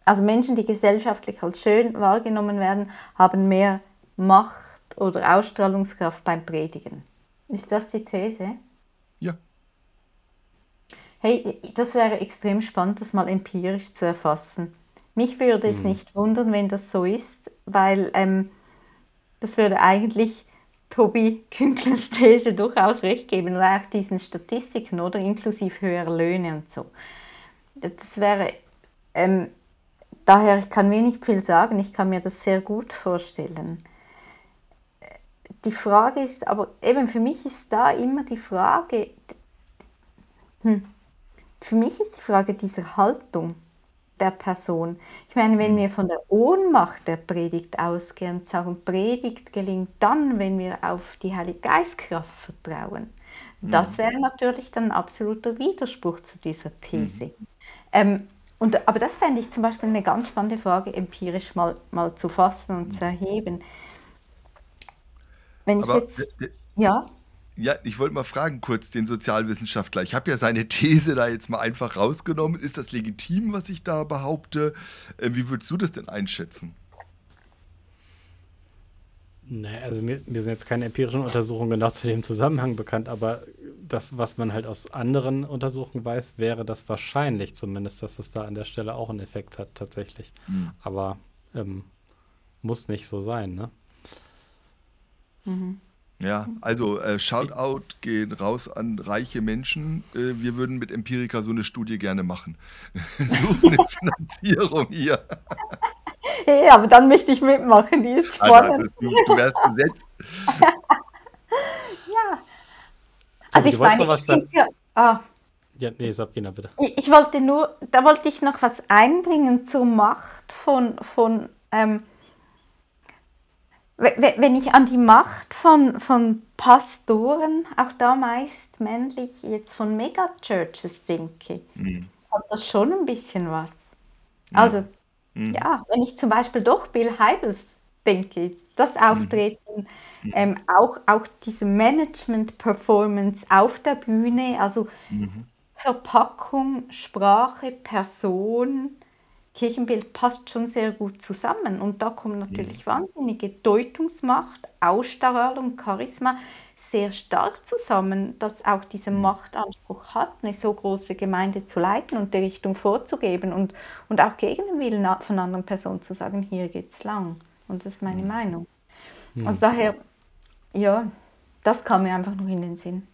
also Menschen, die gesellschaftlich als schön wahrgenommen werden, haben mehr Macht oder Ausstrahlungskraft beim Predigen. Ist das die These? Ja. Hey, das wäre extrem spannend, das mal empirisch zu erfassen. Mich würde es mhm. nicht wundern, wenn das so ist, weil ähm, das würde eigentlich Tobi Künklers These durchaus recht geben, oder auch diesen Statistiken, oder inklusive höherer Löhne und so. Das wäre, ähm, daher ich kann wenig viel sagen, ich kann mir das sehr gut vorstellen. Die Frage ist, aber eben für mich ist da immer die Frage, hm, für mich ist die Frage dieser Haltung der Person. Ich meine, wenn mhm. wir von der Ohnmacht der Predigt ausgehen und sagen, Predigt gelingt dann, wenn wir auf die Heilige Geistkraft vertrauen. Das mhm. wäre natürlich dann ein absoluter Widerspruch zu dieser These. Mhm. Ähm, und, aber das fände ich zum Beispiel eine ganz spannende Frage, empirisch mal, mal zu fassen und zu erheben. Wenn ich aber, jetzt. Ja? Ja, ich wollte mal fragen, kurz den Sozialwissenschaftler. Ich habe ja seine These da jetzt mal einfach rausgenommen. Ist das legitim, was ich da behaupte? Äh, wie würdest du das denn einschätzen? Nee, also mir, mir sind jetzt keine empirischen Untersuchungen genau zu dem Zusammenhang bekannt, aber das, was man halt aus anderen Untersuchungen weiß, wäre das wahrscheinlich zumindest, dass es da an der Stelle auch einen Effekt hat, tatsächlich. Mhm. Aber ähm, muss nicht so sein, ne? Mhm. Ja, also äh, Shoutout geht raus an reiche Menschen. Äh, wir würden mit Empirica so eine Studie gerne machen. Suchen eine Finanzierung hier. Hey, aber dann möchte ich mitmachen, die ist spannend. das, du, du wärst besetzt. Also Tobi, ich meine, was ich ja, ah, Ja, nee, Sabrina, bitte. ich, ich wollte nur, da wollte ich noch was einbringen zur Macht von, von ähm, wenn ich an die Macht von, von Pastoren, auch da meist männlich, jetzt von Megachurches denke, Mhm. hat das schon ein bisschen was. Also, Mhm. ja, wenn ich zum Beispiel doch Bill Heibels denke, das Auftreten, ähm, auch, auch diese Management-Performance auf der Bühne, also Mhm. Verpackung, Sprache, Person, Kirchenbild passt schon sehr gut zusammen. Und da kommen natürlich wahnsinnige Deutungsmacht, Ausstrahlung, Charisma sehr stark zusammen, dass auch dieser Machtanspruch hat, eine so große Gemeinde zu leiten und die Richtung vorzugeben und, und auch gegen den Willen von anderen Personen zu sagen, hier geht's lang. Und das ist meine Meinung. Also daher, ja, das kam mir einfach nur in den Sinn.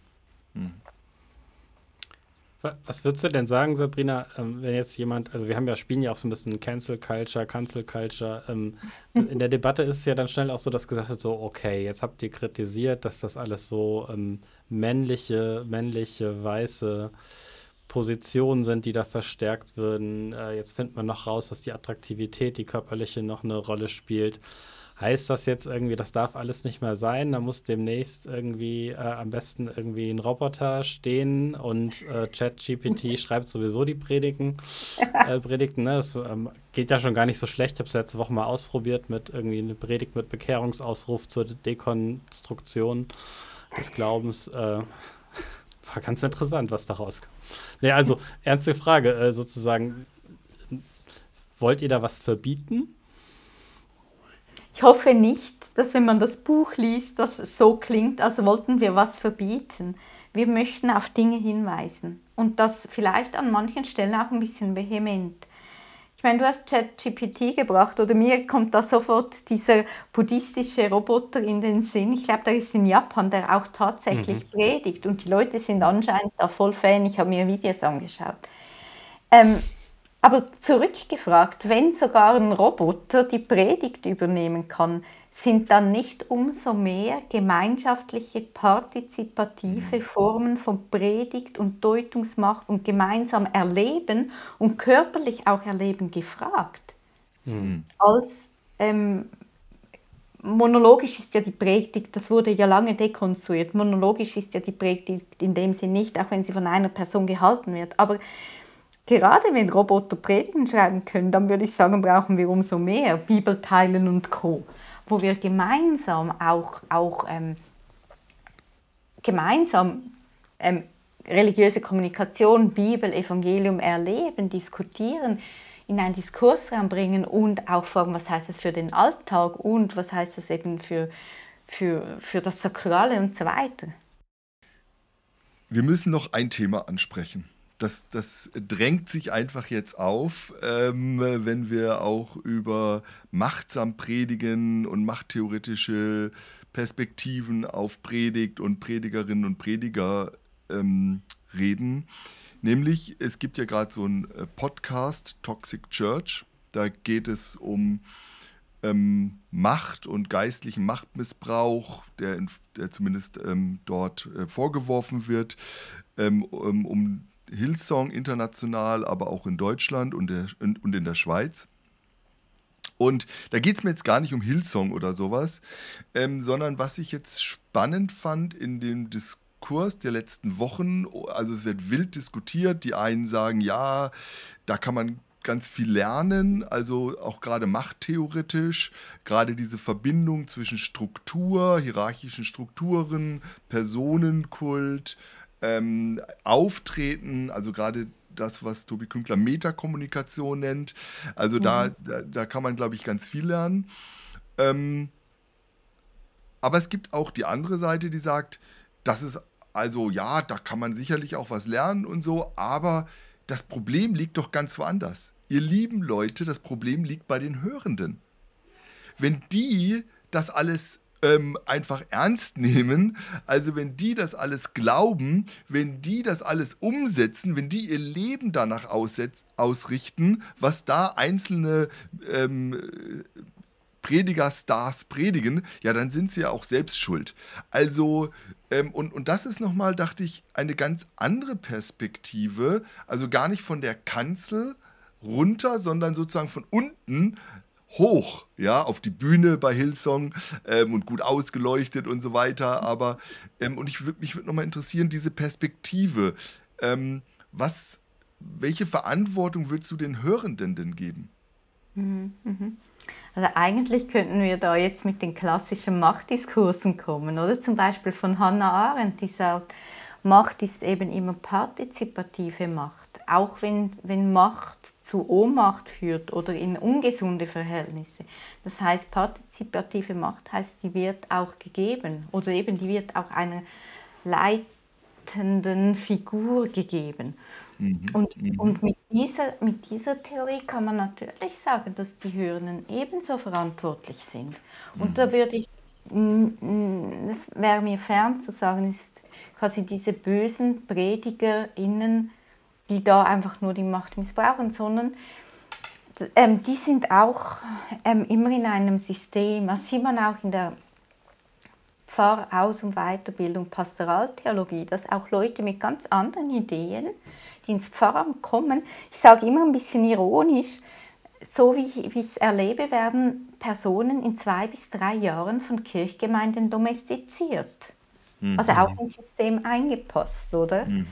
Wa- Was würdest du denn sagen, Sabrina, ähm, wenn jetzt jemand, also wir haben ja, spielen ja auch so ein bisschen Cancel Culture, Cancel Culture. Ähm, in der Debatte ist es ja dann schnell auch so, dass gesagt wird, so, okay, jetzt habt ihr kritisiert, dass das alles so ähm, männliche, männliche, weiße Positionen sind, die da verstärkt würden. Äh, jetzt findet man noch raus, dass die Attraktivität, die körperliche, noch eine Rolle spielt. Heißt das jetzt irgendwie, das darf alles nicht mehr sein? Da muss demnächst irgendwie äh, am besten irgendwie ein Roboter stehen und äh, ChatGPT schreibt sowieso die Predigen, äh, Predigten. Ne? Das ähm, geht ja schon gar nicht so schlecht. Ich habe es letzte Woche mal ausprobiert mit irgendwie eine Predigt mit Bekehrungsausruf zur Dekonstruktion des Glaubens. Äh, war ganz interessant, was da rauskam. Nee, also ernste Frage äh, sozusagen. Wollt ihr da was verbieten? Ich hoffe nicht, dass wenn man das Buch liest, dass es so klingt, als wollten wir was verbieten. Wir möchten auf Dinge hinweisen und das vielleicht an manchen Stellen auch ein bisschen vehement. Ich meine, du hast ChatGPT gebracht oder mir kommt da sofort dieser buddhistische Roboter in den Sinn. Ich glaube, der ist in Japan, der auch tatsächlich predigt und die Leute sind anscheinend da voll Fan. Ich habe mir Videos angeschaut. Ähm, aber zurückgefragt, wenn sogar ein Roboter die Predigt übernehmen kann, sind dann nicht umso mehr gemeinschaftliche, partizipative Formen von Predigt und Deutungsmacht und gemeinsam Erleben und körperlich auch Erleben gefragt? Als ähm, monologisch ist ja die Predigt, das wurde ja lange dekonstruiert. Monologisch ist ja die Predigt in dem Sinn nicht, auch wenn sie von einer Person gehalten wird. Aber gerade wenn Roboter Predigen schreiben können, dann würde ich sagen, brauchen wir umso mehr Bibelteilen und Co., wo wir gemeinsam auch, auch ähm, gemeinsam ähm, religiöse Kommunikation, Bibel, Evangelium erleben, diskutieren, in einen Diskursraum bringen und auch fragen, was heißt das für den Alltag und was heißt das eben für, für, für das Sakrale und so weiter. Wir müssen noch ein Thema ansprechen. Das, das drängt sich einfach jetzt auf, ähm, wenn wir auch über machtsam predigen und machttheoretische Perspektiven auf Predigt und Predigerinnen und Prediger ähm, reden. Nämlich, es gibt ja gerade so einen äh, Podcast, Toxic Church. Da geht es um ähm, Macht und geistlichen Machtmissbrauch, der, in, der zumindest ähm, dort äh, vorgeworfen wird, ähm, um, um Hillsong international, aber auch in Deutschland und, der, und, in der Schweiz. Und da geht es mir jetzt gar nicht um Hillsong oder sowas, ähm, sondern was ich jetzt spannend fand in dem Diskurs der letzten Wochen, also es wird wild diskutiert, die einen sagen, ja, da kann man ganz viel lernen, also auch gerade machttheoretisch, gerade diese Verbindung zwischen Struktur, hierarchischen Strukturen, Personenkult, ähm, Auftreten, also gerade das, was Tobi Künkler Metakommunikation nennt. Also da, da, da kann man, glaube ich, ganz viel lernen. Ähm, aber es gibt auch die andere Seite, die sagt, das ist also ja, da kann man sicherlich auch was lernen und so, aber das Problem liegt doch ganz woanders. Ihr lieben Leute, das Problem liegt bei den Hörenden. Wenn die das alles ähm, einfach ernst nehmen, also wenn die das alles glauben, wenn die das alles umsetzen, wenn die ihr Leben danach ausrichten, was da einzelne ähm, Predigerstars predigen, ja, dann sind sie ja auch selbst schuld. Also, ähm, und, und das ist nochmal, dachte ich, eine ganz andere Perspektive, also gar nicht von der Kanzel runter, sondern sozusagen von unten hoch, ja, auf die Bühne bei Hillsong ähm, und gut ausgeleuchtet und so weiter. Aber, ähm, und ich würd, mich würde nochmal interessieren, diese Perspektive. Ähm, was, welche Verantwortung würdest du den Hörenden denn geben? Mhm, mhm. Also eigentlich könnten wir da jetzt mit den klassischen Machtdiskursen kommen, oder? Zum Beispiel von Hannah Arendt, die sagt, Macht ist eben immer partizipative Macht. Auch wenn, wenn Macht zu Ohnmacht führt oder in ungesunde Verhältnisse. Das heißt, partizipative Macht heißt, die wird auch gegeben oder eben die wird auch einer leitenden Figur gegeben. Mhm. Und, mhm. und mit, dieser, mit dieser Theorie kann man natürlich sagen, dass die Hörenden ebenso verantwortlich sind. Und mhm. da würde ich, es wäre mir fern zu sagen, ist quasi diese bösen PredigerInnen, die da einfach nur die Macht missbrauchen, sondern ähm, die sind auch ähm, immer in einem System. Das sieht man auch in der Pfarraus- und Weiterbildung Pastoraltheologie, dass auch Leute mit ganz anderen Ideen, die ins Pfarramt kommen, ich sage immer ein bisschen ironisch, so wie ich es erlebe, werden Personen in zwei bis drei Jahren von Kirchgemeinden domestiziert. Mhm. Also auch ins System eingepasst, oder? Mhm.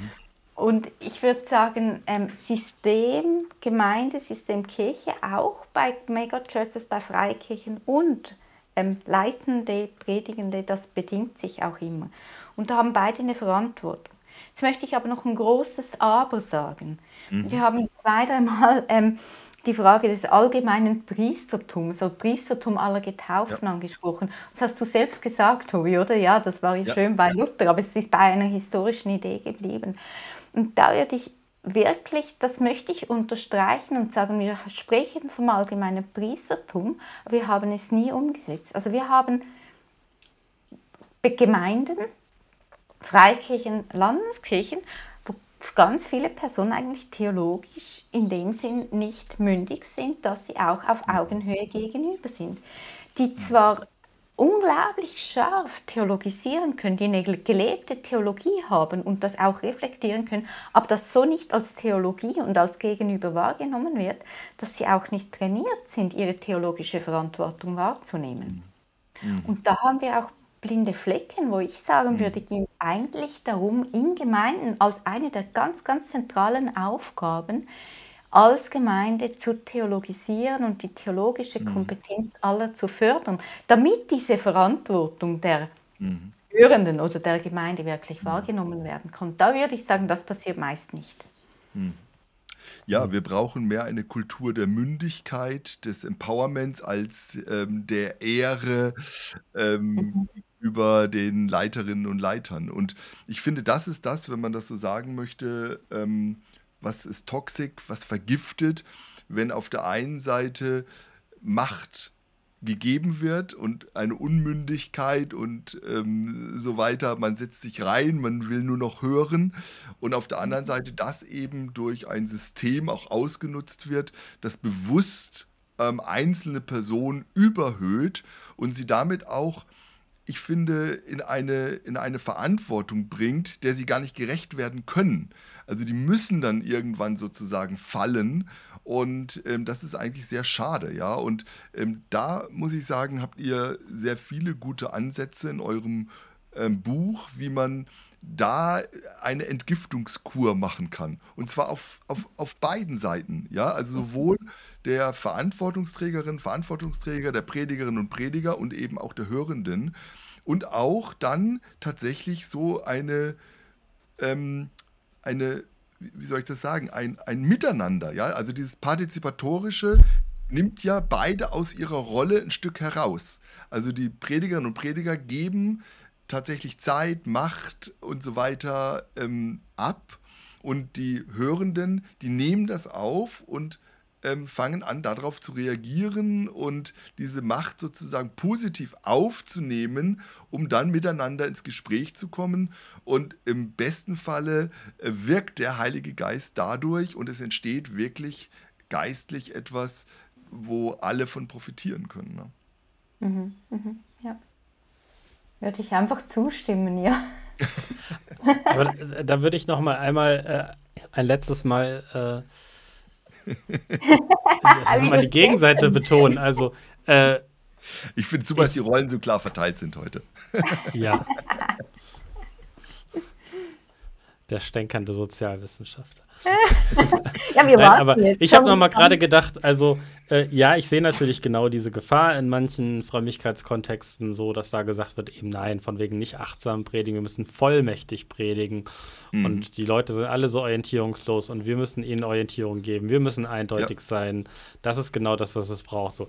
Und ich würde sagen, ähm, System Gemeinde, System Kirche, auch bei Megachurches, bei Freikirchen und ähm, Leitende, Predigende, das bedingt sich auch immer. Und da haben beide eine Verantwortung. Jetzt möchte ich aber noch ein großes Aber sagen. Mhm. Wir haben zwei, dreimal ähm, die Frage des allgemeinen Priestertums, also Priestertum aller Getauften ja. angesprochen. Das hast du selbst gesagt, Tobi, oder? Ja, das war ja. schön bei Luther, aber es ist bei einer historischen Idee geblieben. Und da würde ich wirklich, das möchte ich unterstreichen und sagen, wir sprechen vom allgemeinen Priestertum, aber wir haben es nie umgesetzt. Also wir haben Gemeinden, Freikirchen, Landeskirchen, wo ganz viele Personen eigentlich theologisch in dem Sinn nicht mündig sind, dass sie auch auf Augenhöhe gegenüber sind, die zwar unglaublich scharf theologisieren können, die eine gelebte Theologie haben und das auch reflektieren können, aber das so nicht als Theologie und als Gegenüber wahrgenommen wird, dass sie auch nicht trainiert sind, ihre theologische Verantwortung wahrzunehmen. Mhm. Und da haben wir auch blinde Flecken, wo ich sagen mhm. würde, ging eigentlich darum, in Gemeinden als eine der ganz, ganz zentralen Aufgaben, als Gemeinde zu theologisieren und die theologische mhm. Kompetenz aller zu fördern, damit diese Verantwortung der mhm. Hörenden oder der Gemeinde wirklich mhm. wahrgenommen werden kann. Da würde ich sagen, das passiert meist nicht. Mhm. Ja, wir brauchen mehr eine Kultur der Mündigkeit, des Empowerments als ähm, der Ehre ähm, mhm. über den Leiterinnen und Leitern. Und ich finde, das ist das, wenn man das so sagen möchte, ähm, was ist toxisch, was vergiftet, wenn auf der einen Seite Macht gegeben wird und eine Unmündigkeit und ähm, so weiter. Man setzt sich rein, man will nur noch hören. Und auf der anderen Seite das eben durch ein System auch ausgenutzt wird, das bewusst ähm, einzelne Personen überhöht und sie damit auch ich finde, in eine, in eine Verantwortung bringt, der sie gar nicht gerecht werden können. Also die müssen dann irgendwann sozusagen fallen und ähm, das ist eigentlich sehr schade, ja. Und ähm, da muss ich sagen, habt ihr sehr viele gute Ansätze in eurem ähm, Buch, wie man da eine Entgiftungskur machen kann. Und zwar auf, auf, auf beiden Seiten. Ja? Also sowohl der Verantwortungsträgerin, Verantwortungsträger, der Predigerinnen und Prediger und eben auch der Hörenden. Und auch dann tatsächlich so eine, ähm, eine wie soll ich das sagen, ein, ein Miteinander. Ja? Also dieses partizipatorische, nimmt ja beide aus ihrer Rolle ein Stück heraus. Also die Predigerinnen und Prediger geben tatsächlich Zeit, Macht und so weiter ähm, ab. Und die Hörenden, die nehmen das auf und ähm, fangen an, darauf zu reagieren und diese Macht sozusagen positiv aufzunehmen, um dann miteinander ins Gespräch zu kommen. Und im besten Falle äh, wirkt der Heilige Geist dadurch und es entsteht wirklich geistlich etwas, wo alle von profitieren können. Ne? Mhm, mhm, ja. Würde ich einfach zustimmen, ja. Aber da, da würde ich noch mal einmal äh, ein letztes Mal äh, mal die Gegenseite betonen. Also, äh, ich finde super, dass die Rollen so klar verteilt sind heute. ja. Der stänkernde Sozialwissenschaftler. ja, wir Nein, aber jetzt. ich habe noch mal gerade gedacht, also äh, ja, ich sehe natürlich genau diese Gefahr in manchen Frömmigkeitskontexten, so dass da gesagt wird, eben nein, von wegen nicht achtsam predigen, wir müssen vollmächtig predigen. Mhm. Und die Leute sind alle so orientierungslos und wir müssen ihnen Orientierung geben, wir müssen eindeutig ja. sein. Das ist genau das, was es braucht. So,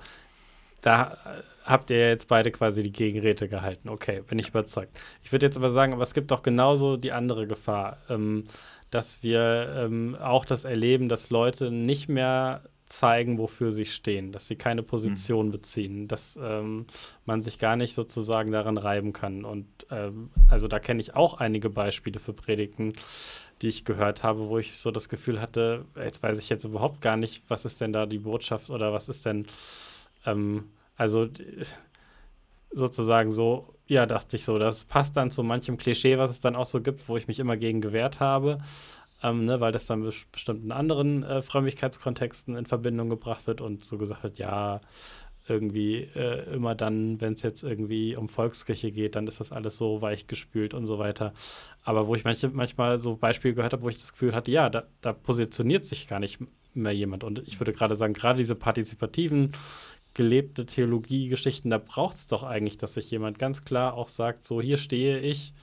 da äh, habt ihr jetzt beide quasi die Gegenräte gehalten. Okay, bin ich überzeugt. Ich würde jetzt aber sagen, aber es gibt doch genauso die andere Gefahr. Ähm, dass wir ähm, auch das erleben, dass Leute nicht mehr zeigen, wofür sie stehen, dass sie keine Position mhm. beziehen, dass ähm, man sich gar nicht sozusagen daran reiben kann. Und ähm, also da kenne ich auch einige Beispiele für Predigten, die ich gehört habe, wo ich so das Gefühl hatte, jetzt weiß ich jetzt überhaupt gar nicht, was ist denn da die Botschaft oder was ist denn, ähm, also sozusagen so ja, dachte ich so. Das passt dann zu manchem Klischee, was es dann auch so gibt, wo ich mich immer gegen gewehrt habe. Ähm, ne, weil das dann bestimmt in anderen äh, Frömmigkeitskontexten in Verbindung gebracht wird und so gesagt wird, ja, irgendwie äh, immer dann, wenn es jetzt irgendwie um Volkskirche geht, dann ist das alles so weichgespült und so weiter. Aber wo ich manche, manchmal so Beispiele gehört habe, wo ich das Gefühl hatte, ja, da, da positioniert sich gar nicht mehr jemand. Und ich würde gerade sagen, gerade diese partizipativen gelebte Theologiegeschichten, da braucht es doch eigentlich, dass sich jemand ganz klar auch sagt, so hier stehe ich.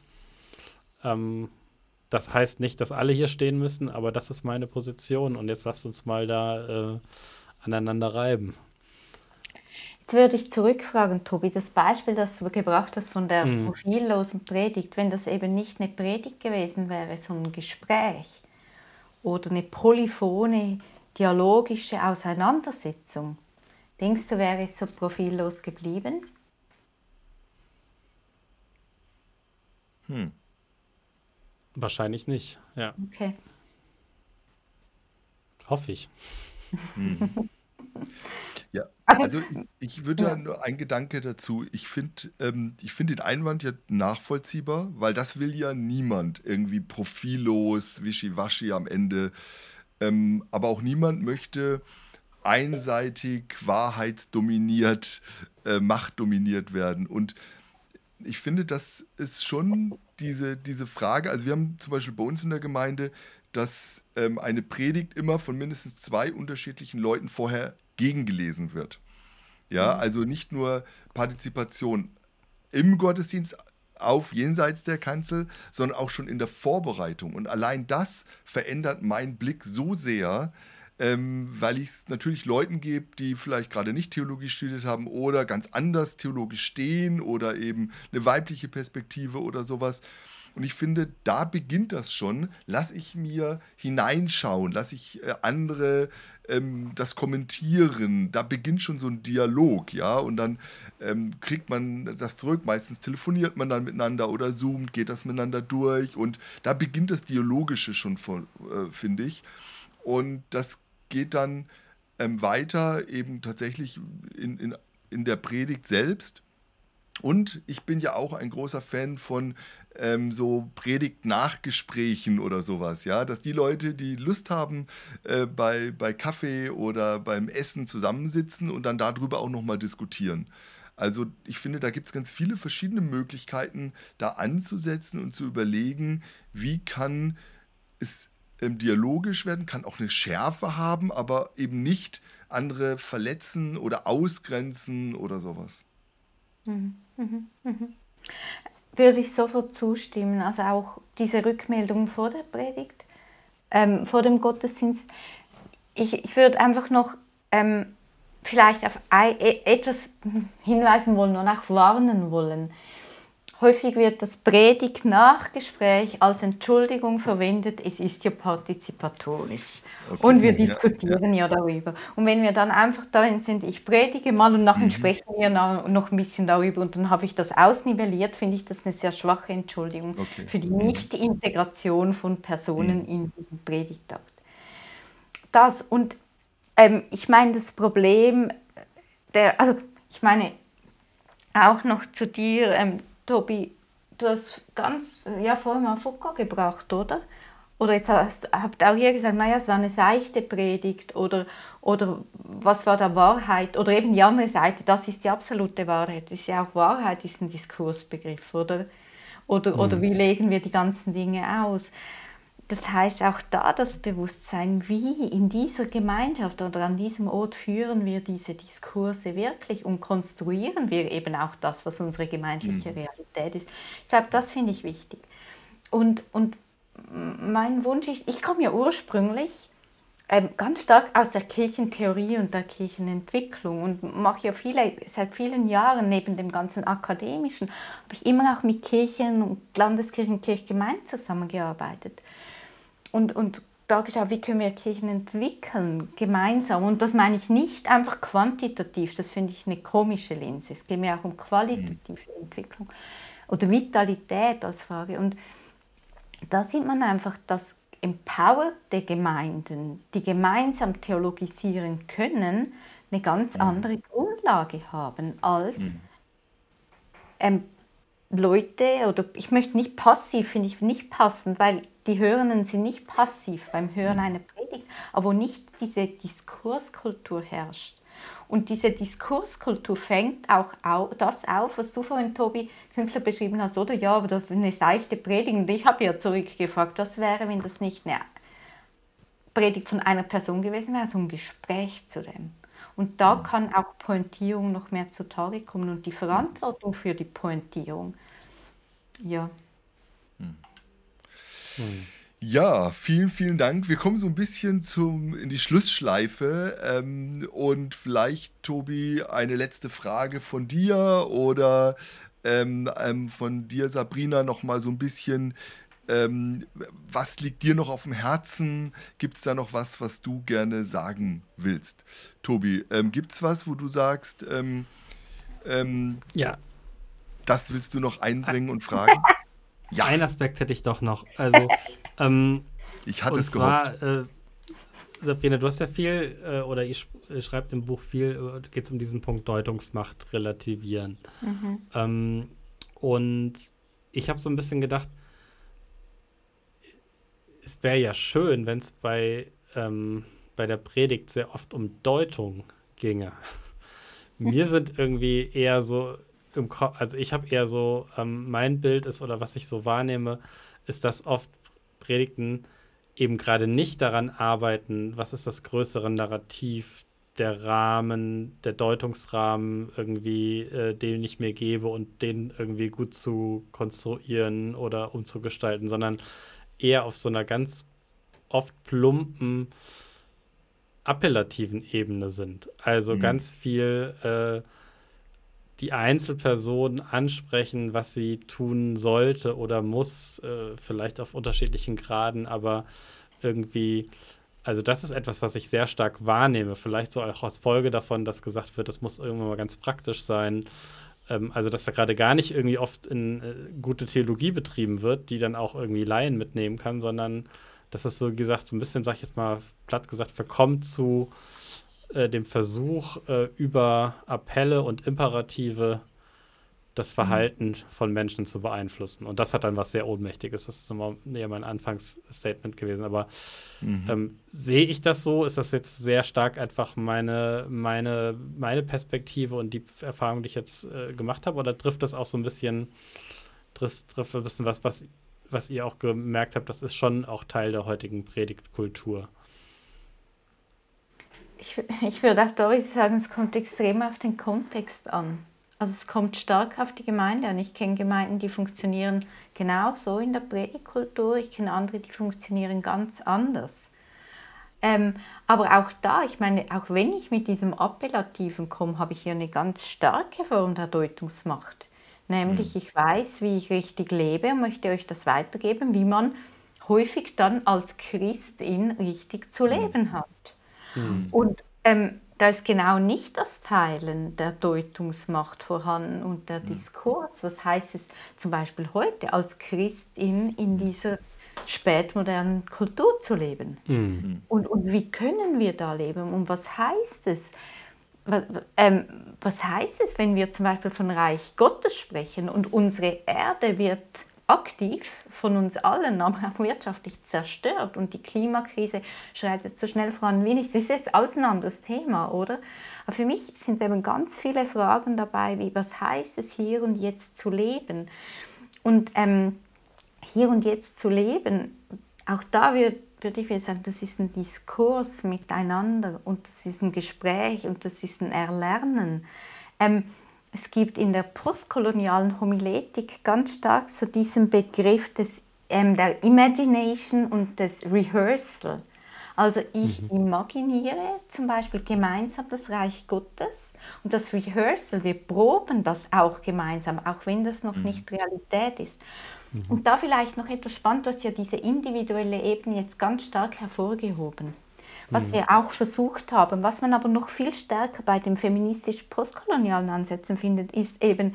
Ähm, das heißt nicht, dass alle hier stehen müssen, aber das ist meine Position und jetzt lasst uns mal da äh, aneinander reiben. Jetzt würde ich zurückfragen, Tobi, das Beispiel, das du gebracht hast von der mhm. profillosen Predigt, wenn das eben nicht eine Predigt gewesen wäre, sondern ein Gespräch oder eine polyphone, dialogische Auseinandersetzung, Denkst du, wäre es so profillos geblieben? Hm. Wahrscheinlich nicht, ja. Okay. Hoffe ich. Hm. Ja, also, also ich, ich würde ja. nur ein Gedanke dazu. Ich finde ähm, find den Einwand ja nachvollziehbar, weil das will ja niemand irgendwie profillos, wischiwaschi am Ende. Ähm, aber auch niemand möchte einseitig, wahrheitsdominiert, äh, machtdominiert werden. Und ich finde, das ist schon diese, diese Frage. Also, wir haben zum Beispiel bei uns in der Gemeinde, dass ähm, eine Predigt immer von mindestens zwei unterschiedlichen Leuten vorher gegengelesen wird. Ja, mhm. also nicht nur Partizipation im Gottesdienst auf jenseits der Kanzel, sondern auch schon in der Vorbereitung. Und allein das verändert meinen Blick so sehr, ähm, weil ich es natürlich Leuten gebe, die vielleicht gerade nicht Theologie studiert haben oder ganz anders theologisch stehen oder eben eine weibliche Perspektive oder sowas. Und ich finde, da beginnt das schon. Lass ich mir hineinschauen, lass ich äh, andere ähm, das kommentieren. Da beginnt schon so ein Dialog, ja. Und dann ähm, kriegt man das zurück. Meistens telefoniert man dann miteinander oder zoomt, geht das miteinander durch. Und da beginnt das Dialogische schon, äh, finde ich. Und das geht dann ähm, weiter eben tatsächlich in, in, in der Predigt selbst. Und ich bin ja auch ein großer Fan von ähm, so Predigt-Nachgesprächen oder sowas, ja, dass die Leute, die Lust haben, äh, bei, bei Kaffee oder beim Essen zusammensitzen und dann darüber auch nochmal diskutieren. Also ich finde, da gibt es ganz viele verschiedene Möglichkeiten, da anzusetzen und zu überlegen, wie kann es ähm, dialogisch werden, kann auch eine Schärfe haben, aber eben nicht andere verletzen oder ausgrenzen oder sowas. Mhm, mhm, mhm. Würde ich sofort zustimmen. Also auch diese Rückmeldung vor der Predigt, ähm, vor dem Gottesdienst. Ich, ich würde einfach noch ähm, vielleicht auf e, etwas hinweisen wollen und auch warnen wollen. Häufig wird das Predigt-Nachgespräch als Entschuldigung verwendet, es ist ja partizipatorisch. Okay, und wir diskutieren ja, ja. ja, darüber. Und wenn wir dann einfach darin sind, ich predige mal und nachher mhm. sprechen wir noch ein bisschen darüber und dann habe ich das ausnivelliert, finde ich das eine sehr schwache Entschuldigung okay. für die mhm. Nicht-Integration von Personen mhm. in diesen Predigtakt. Das und ähm, ich meine, das Problem, der, also ich meine, auch noch zu dir, ähm, Tobi, du hast ganz, ja, vorhin mal Foucault gebracht, oder? Oder jetzt hast, habt auch hier gesagt, naja, es war eine seichte Predigt oder, oder was war da Wahrheit? Oder eben die andere Seite, das ist die absolute Wahrheit. Das ist ja auch Wahrheit, ist ein Diskursbegriff, oder? Oder, mhm. oder wie legen wir die ganzen Dinge aus? Das heißt auch da das Bewusstsein, wie in dieser Gemeinschaft oder an diesem Ort führen wir diese Diskurse wirklich und konstruieren wir eben auch das, was unsere gemeinschaftliche mhm. Realität ist. Ich glaube, das finde ich wichtig. Und, und mein Wunsch ist, ich komme ja ursprünglich ähm, ganz stark aus der Kirchentheorie und der Kirchenentwicklung und mache ja viele, seit vielen Jahren neben dem ganzen Akademischen, habe ich immer auch mit Kirchen und Landeskirchen, Kirchgemeinden zusammengearbeitet und, und da geschaut, wie können wir Kirchen entwickeln, gemeinsam. Und das meine ich nicht einfach quantitativ, das finde ich eine komische Linse. Es geht mir auch um qualitative mhm. Entwicklung oder Vitalität als Frage. Und da sieht man einfach, dass empowerte Gemeinden, die gemeinsam theologisieren können, eine ganz mhm. andere Grundlage haben als mhm. ähm, Leute, oder ich möchte nicht passiv, finde ich nicht passend, weil die Hörenden sind nicht passiv beim Hören einer Predigt, aber wo nicht diese Diskurskultur herrscht. Und diese Diskurskultur fängt auch das auf, was du vorhin, Tobi Künkler, beschrieben hast, oder? Ja, aber eine seichte Predigt. Und ich habe ja zurückgefragt, was wäre, wenn das nicht eine Predigt von einer Person gewesen wäre, so ein Gespräch zu dem. Und da kann auch Pointierung noch mehr zutage kommen und die Verantwortung für die Pointierung. Ja. Hm. Ja, vielen, vielen Dank. Wir kommen so ein bisschen zum, in die Schlussschleife. Ähm, und vielleicht, Tobi, eine letzte Frage von dir oder ähm, ähm, von dir, Sabrina, nochmal so ein bisschen. Ähm, was liegt dir noch auf dem Herzen? Gibt es da noch was, was du gerne sagen willst? Tobi, ähm, gibt es was, wo du sagst, ähm, ja. das willst du noch einbringen und fragen? Ja. Ein Aspekt hätte ich doch noch. Also, ähm, ich hatte es zwar, gehofft. Äh, Sabrina, du hast ja viel, äh, oder ihr, schreibt im Buch viel, äh, geht es um diesen Punkt Deutungsmacht relativieren. Mhm. Ähm, und ich habe so ein bisschen gedacht, es wäre ja schön, wenn es bei, ähm, bei der Predigt sehr oft um Deutung ginge. Mir sind irgendwie eher so im Kopf, also ich habe eher so, ähm, mein Bild ist oder was ich so wahrnehme, ist, dass oft Predigten eben gerade nicht daran arbeiten, was ist das größere Narrativ, der Rahmen, der Deutungsrahmen irgendwie, äh, den ich mir gebe und den irgendwie gut zu konstruieren oder umzugestalten, sondern eher auf so einer ganz oft plumpen, appellativen Ebene sind. Also mhm. ganz viel äh, die Einzelperson ansprechen, was sie tun sollte oder muss, äh, vielleicht auf unterschiedlichen Graden, aber irgendwie, also das ist etwas, was ich sehr stark wahrnehme. Vielleicht so auch als Folge davon, dass gesagt wird, das muss irgendwann mal ganz praktisch sein. Ähm, also, dass da gerade gar nicht irgendwie oft in äh, gute Theologie betrieben wird, die dann auch irgendwie Laien mitnehmen kann, sondern dass es so gesagt, so ein bisschen, sag ich jetzt mal platt gesagt, verkommt zu äh, dem Versuch, äh, über Appelle und Imperative das mhm. Verhalten mhm. von Menschen zu beeinflussen. Und das hat dann was sehr Ohnmächtiges. Das ist immer eher mein Anfangsstatement gewesen. Aber mhm. ähm, sehe ich das so? Ist das jetzt sehr stark einfach meine, meine, meine Perspektive und die Erfahrung, die ich jetzt äh, gemacht habe? Oder trifft das auch so ein bisschen, trifft, trifft ein bisschen was, was, was ihr auch gemerkt habt, das ist schon auch Teil der heutigen Predigtkultur? Ich, ich würde auch Doris sagen, es kommt extrem auf den Kontext an. Also es kommt stark auf die Gemeinde an. Ich kenne Gemeinden, die funktionieren genau so in der Predigtkultur. Ich kenne andere, die funktionieren ganz anders. Ähm, aber auch da, ich meine, auch wenn ich mit diesem Appellativen komme, habe ich hier eine ganz starke Form der Deutungsmacht. Nämlich, mhm. ich weiß, wie ich richtig lebe und möchte euch das weitergeben, wie man häufig dann als Christin richtig zu mhm. leben hat. Mhm. Und ähm, da ist genau nicht das Teilen der Deutungsmacht vorhanden und der mhm. Diskurs. Was heißt es zum Beispiel heute als Christin in dieser spätmodernen Kultur zu leben? Mhm. Und, und wie können wir da leben und was heißt es? Was, ähm, was heißt es, wenn wir zum Beispiel von Reich Gottes sprechen und unsere Erde wird aktiv von uns allen, aber auch wirtschaftlich zerstört und die Klimakrise schreitet so schnell voran wie nichts. Das ist jetzt alles ein anderes Thema, oder? Aber für mich sind eben ganz viele Fragen dabei, wie was heißt es hier und jetzt zu leben? Und ähm, hier und jetzt zu leben, auch da würde würd ich sagen, das ist ein Diskurs miteinander und das ist ein Gespräch und das ist ein Erlernen. Ähm, es gibt in der postkolonialen Homiletik ganz stark so diesen Begriff des, ähm, der Imagination und des Rehearsal. Also ich mhm. imaginiere zum Beispiel gemeinsam das Reich Gottes und das Rehearsal, wir proben das auch gemeinsam, auch wenn das noch mhm. nicht Realität ist. Mhm. Und da vielleicht noch etwas spannend, du hast ja diese individuelle Ebene jetzt ganz stark hervorgehoben. Was mhm. wir auch versucht haben, was man aber noch viel stärker bei den feministisch-postkolonialen Ansätzen findet, ist eben,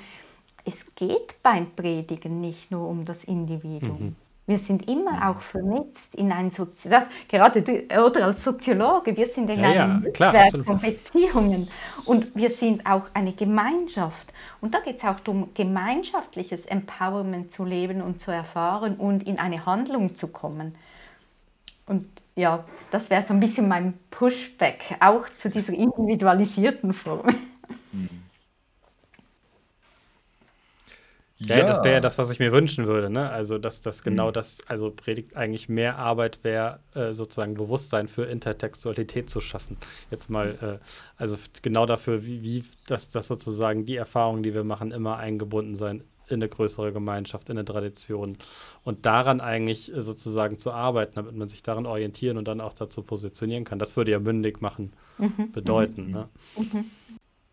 es geht beim Predigen nicht nur um das Individuum. Mhm. Wir sind immer mhm. auch vernetzt in ein Sozi das, gerade du, oder als Soziologe, wir sind in ja, einem ja, Netzwerk von Beziehungen und wir sind auch eine Gemeinschaft. Und da geht es auch darum, gemeinschaftliches Empowerment zu leben und zu erfahren und in eine Handlung zu kommen. Und ja, das wäre so ein bisschen mein Pushback, auch zu dieser individualisierten Form. Ja, ja. das wäre das, was ich mir wünschen würde. Ne? Also, dass das genau mhm. das, also Predigt eigentlich mehr Arbeit wäre, äh, sozusagen Bewusstsein für Intertextualität zu schaffen. Jetzt mal, äh, also genau dafür, wie, wie dass das sozusagen die Erfahrungen, die wir machen, immer eingebunden sein in eine größere Gemeinschaft, in eine Tradition und daran eigentlich äh, sozusagen zu arbeiten, damit man sich daran orientieren und dann auch dazu positionieren kann. Das würde ja mündig machen mhm. bedeuten. Mhm. Ne? Mhm.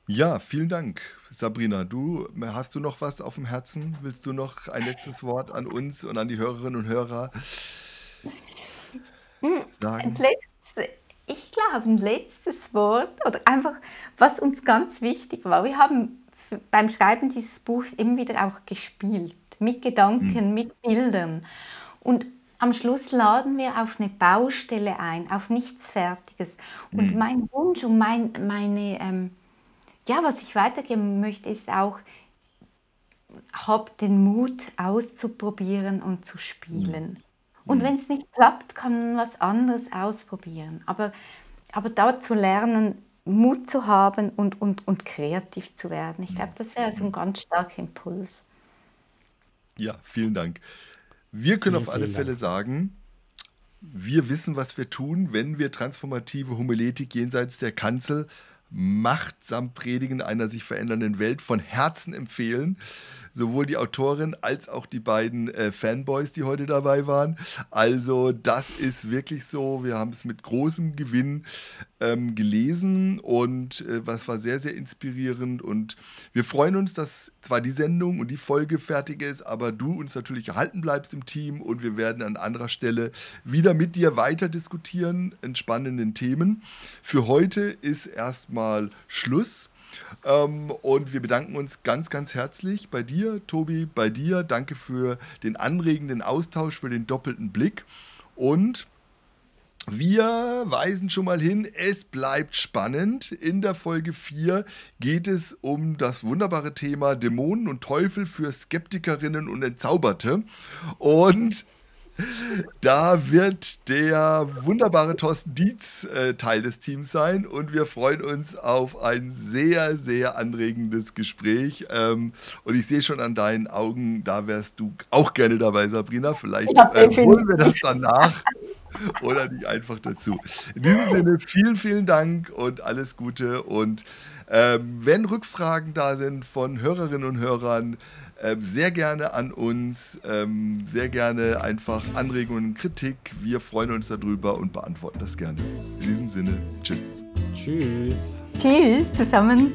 Ja, vielen Dank, Sabrina. Du hast du noch was auf dem Herzen? Willst du noch ein letztes Wort an uns und an die Hörerinnen und Hörer sagen? ich glaube, ein letztes Wort oder einfach, was uns ganz wichtig war. Wir haben beim Schreiben dieses Buchs immer wieder auch gespielt, mit Gedanken, mhm. mit Bildern. Und am Schluss laden wir auf eine Baustelle ein, auf nichts Fertiges. Und mhm. mein Wunsch und mein, meine, ähm, ja, was ich weitergeben möchte, ist auch, hab den Mut auszuprobieren und zu spielen. Mhm. Und wenn es nicht klappt, kann man was anderes ausprobieren. Aber, aber da zu lernen, Mut zu haben und, und, und kreativ zu werden. Ich glaube, das wäre so ein ganz starker Impuls. Ja, vielen Dank. Wir können vielen, auf alle Fälle Dank. sagen, wir wissen, was wir tun, wenn wir transformative Homiletik jenseits der Kanzel machtsam Predigen einer sich verändernden Welt von Herzen empfehlen sowohl die Autorin als auch die beiden äh, Fanboys, die heute dabei waren. Also das ist wirklich so. Wir haben es mit großem Gewinn ähm, gelesen und äh, was war sehr, sehr inspirierend. Und wir freuen uns, dass zwar die Sendung und die Folge fertig ist, aber du uns natürlich erhalten bleibst im Team und wir werden an anderer Stelle wieder mit dir weiter diskutieren in spannenden Themen. Für heute ist erstmal Schluss. Ähm, und wir bedanken uns ganz, ganz herzlich bei dir, Tobi, bei dir. Danke für den anregenden Austausch, für den doppelten Blick. Und wir weisen schon mal hin, es bleibt spannend. In der Folge 4 geht es um das wunderbare Thema Dämonen und Teufel für Skeptikerinnen und Entzauberte. Und da wird der wunderbare Thorsten Dietz äh, Teil des Teams sein und wir freuen uns auf ein sehr, sehr anregendes Gespräch. Ähm, und ich sehe schon an deinen Augen, da wärst du auch gerne dabei, Sabrina. Vielleicht äh, holen wir das danach. oder nicht einfach dazu. In diesem Sinne, vielen, vielen Dank und alles Gute. Und ähm, wenn Rückfragen da sind von Hörerinnen und Hörern, ähm, sehr gerne an uns, ähm, sehr gerne einfach Anregungen, Kritik. Wir freuen uns darüber und beantworten das gerne. In diesem Sinne, tschüss. Tschüss. Tschüss zusammen.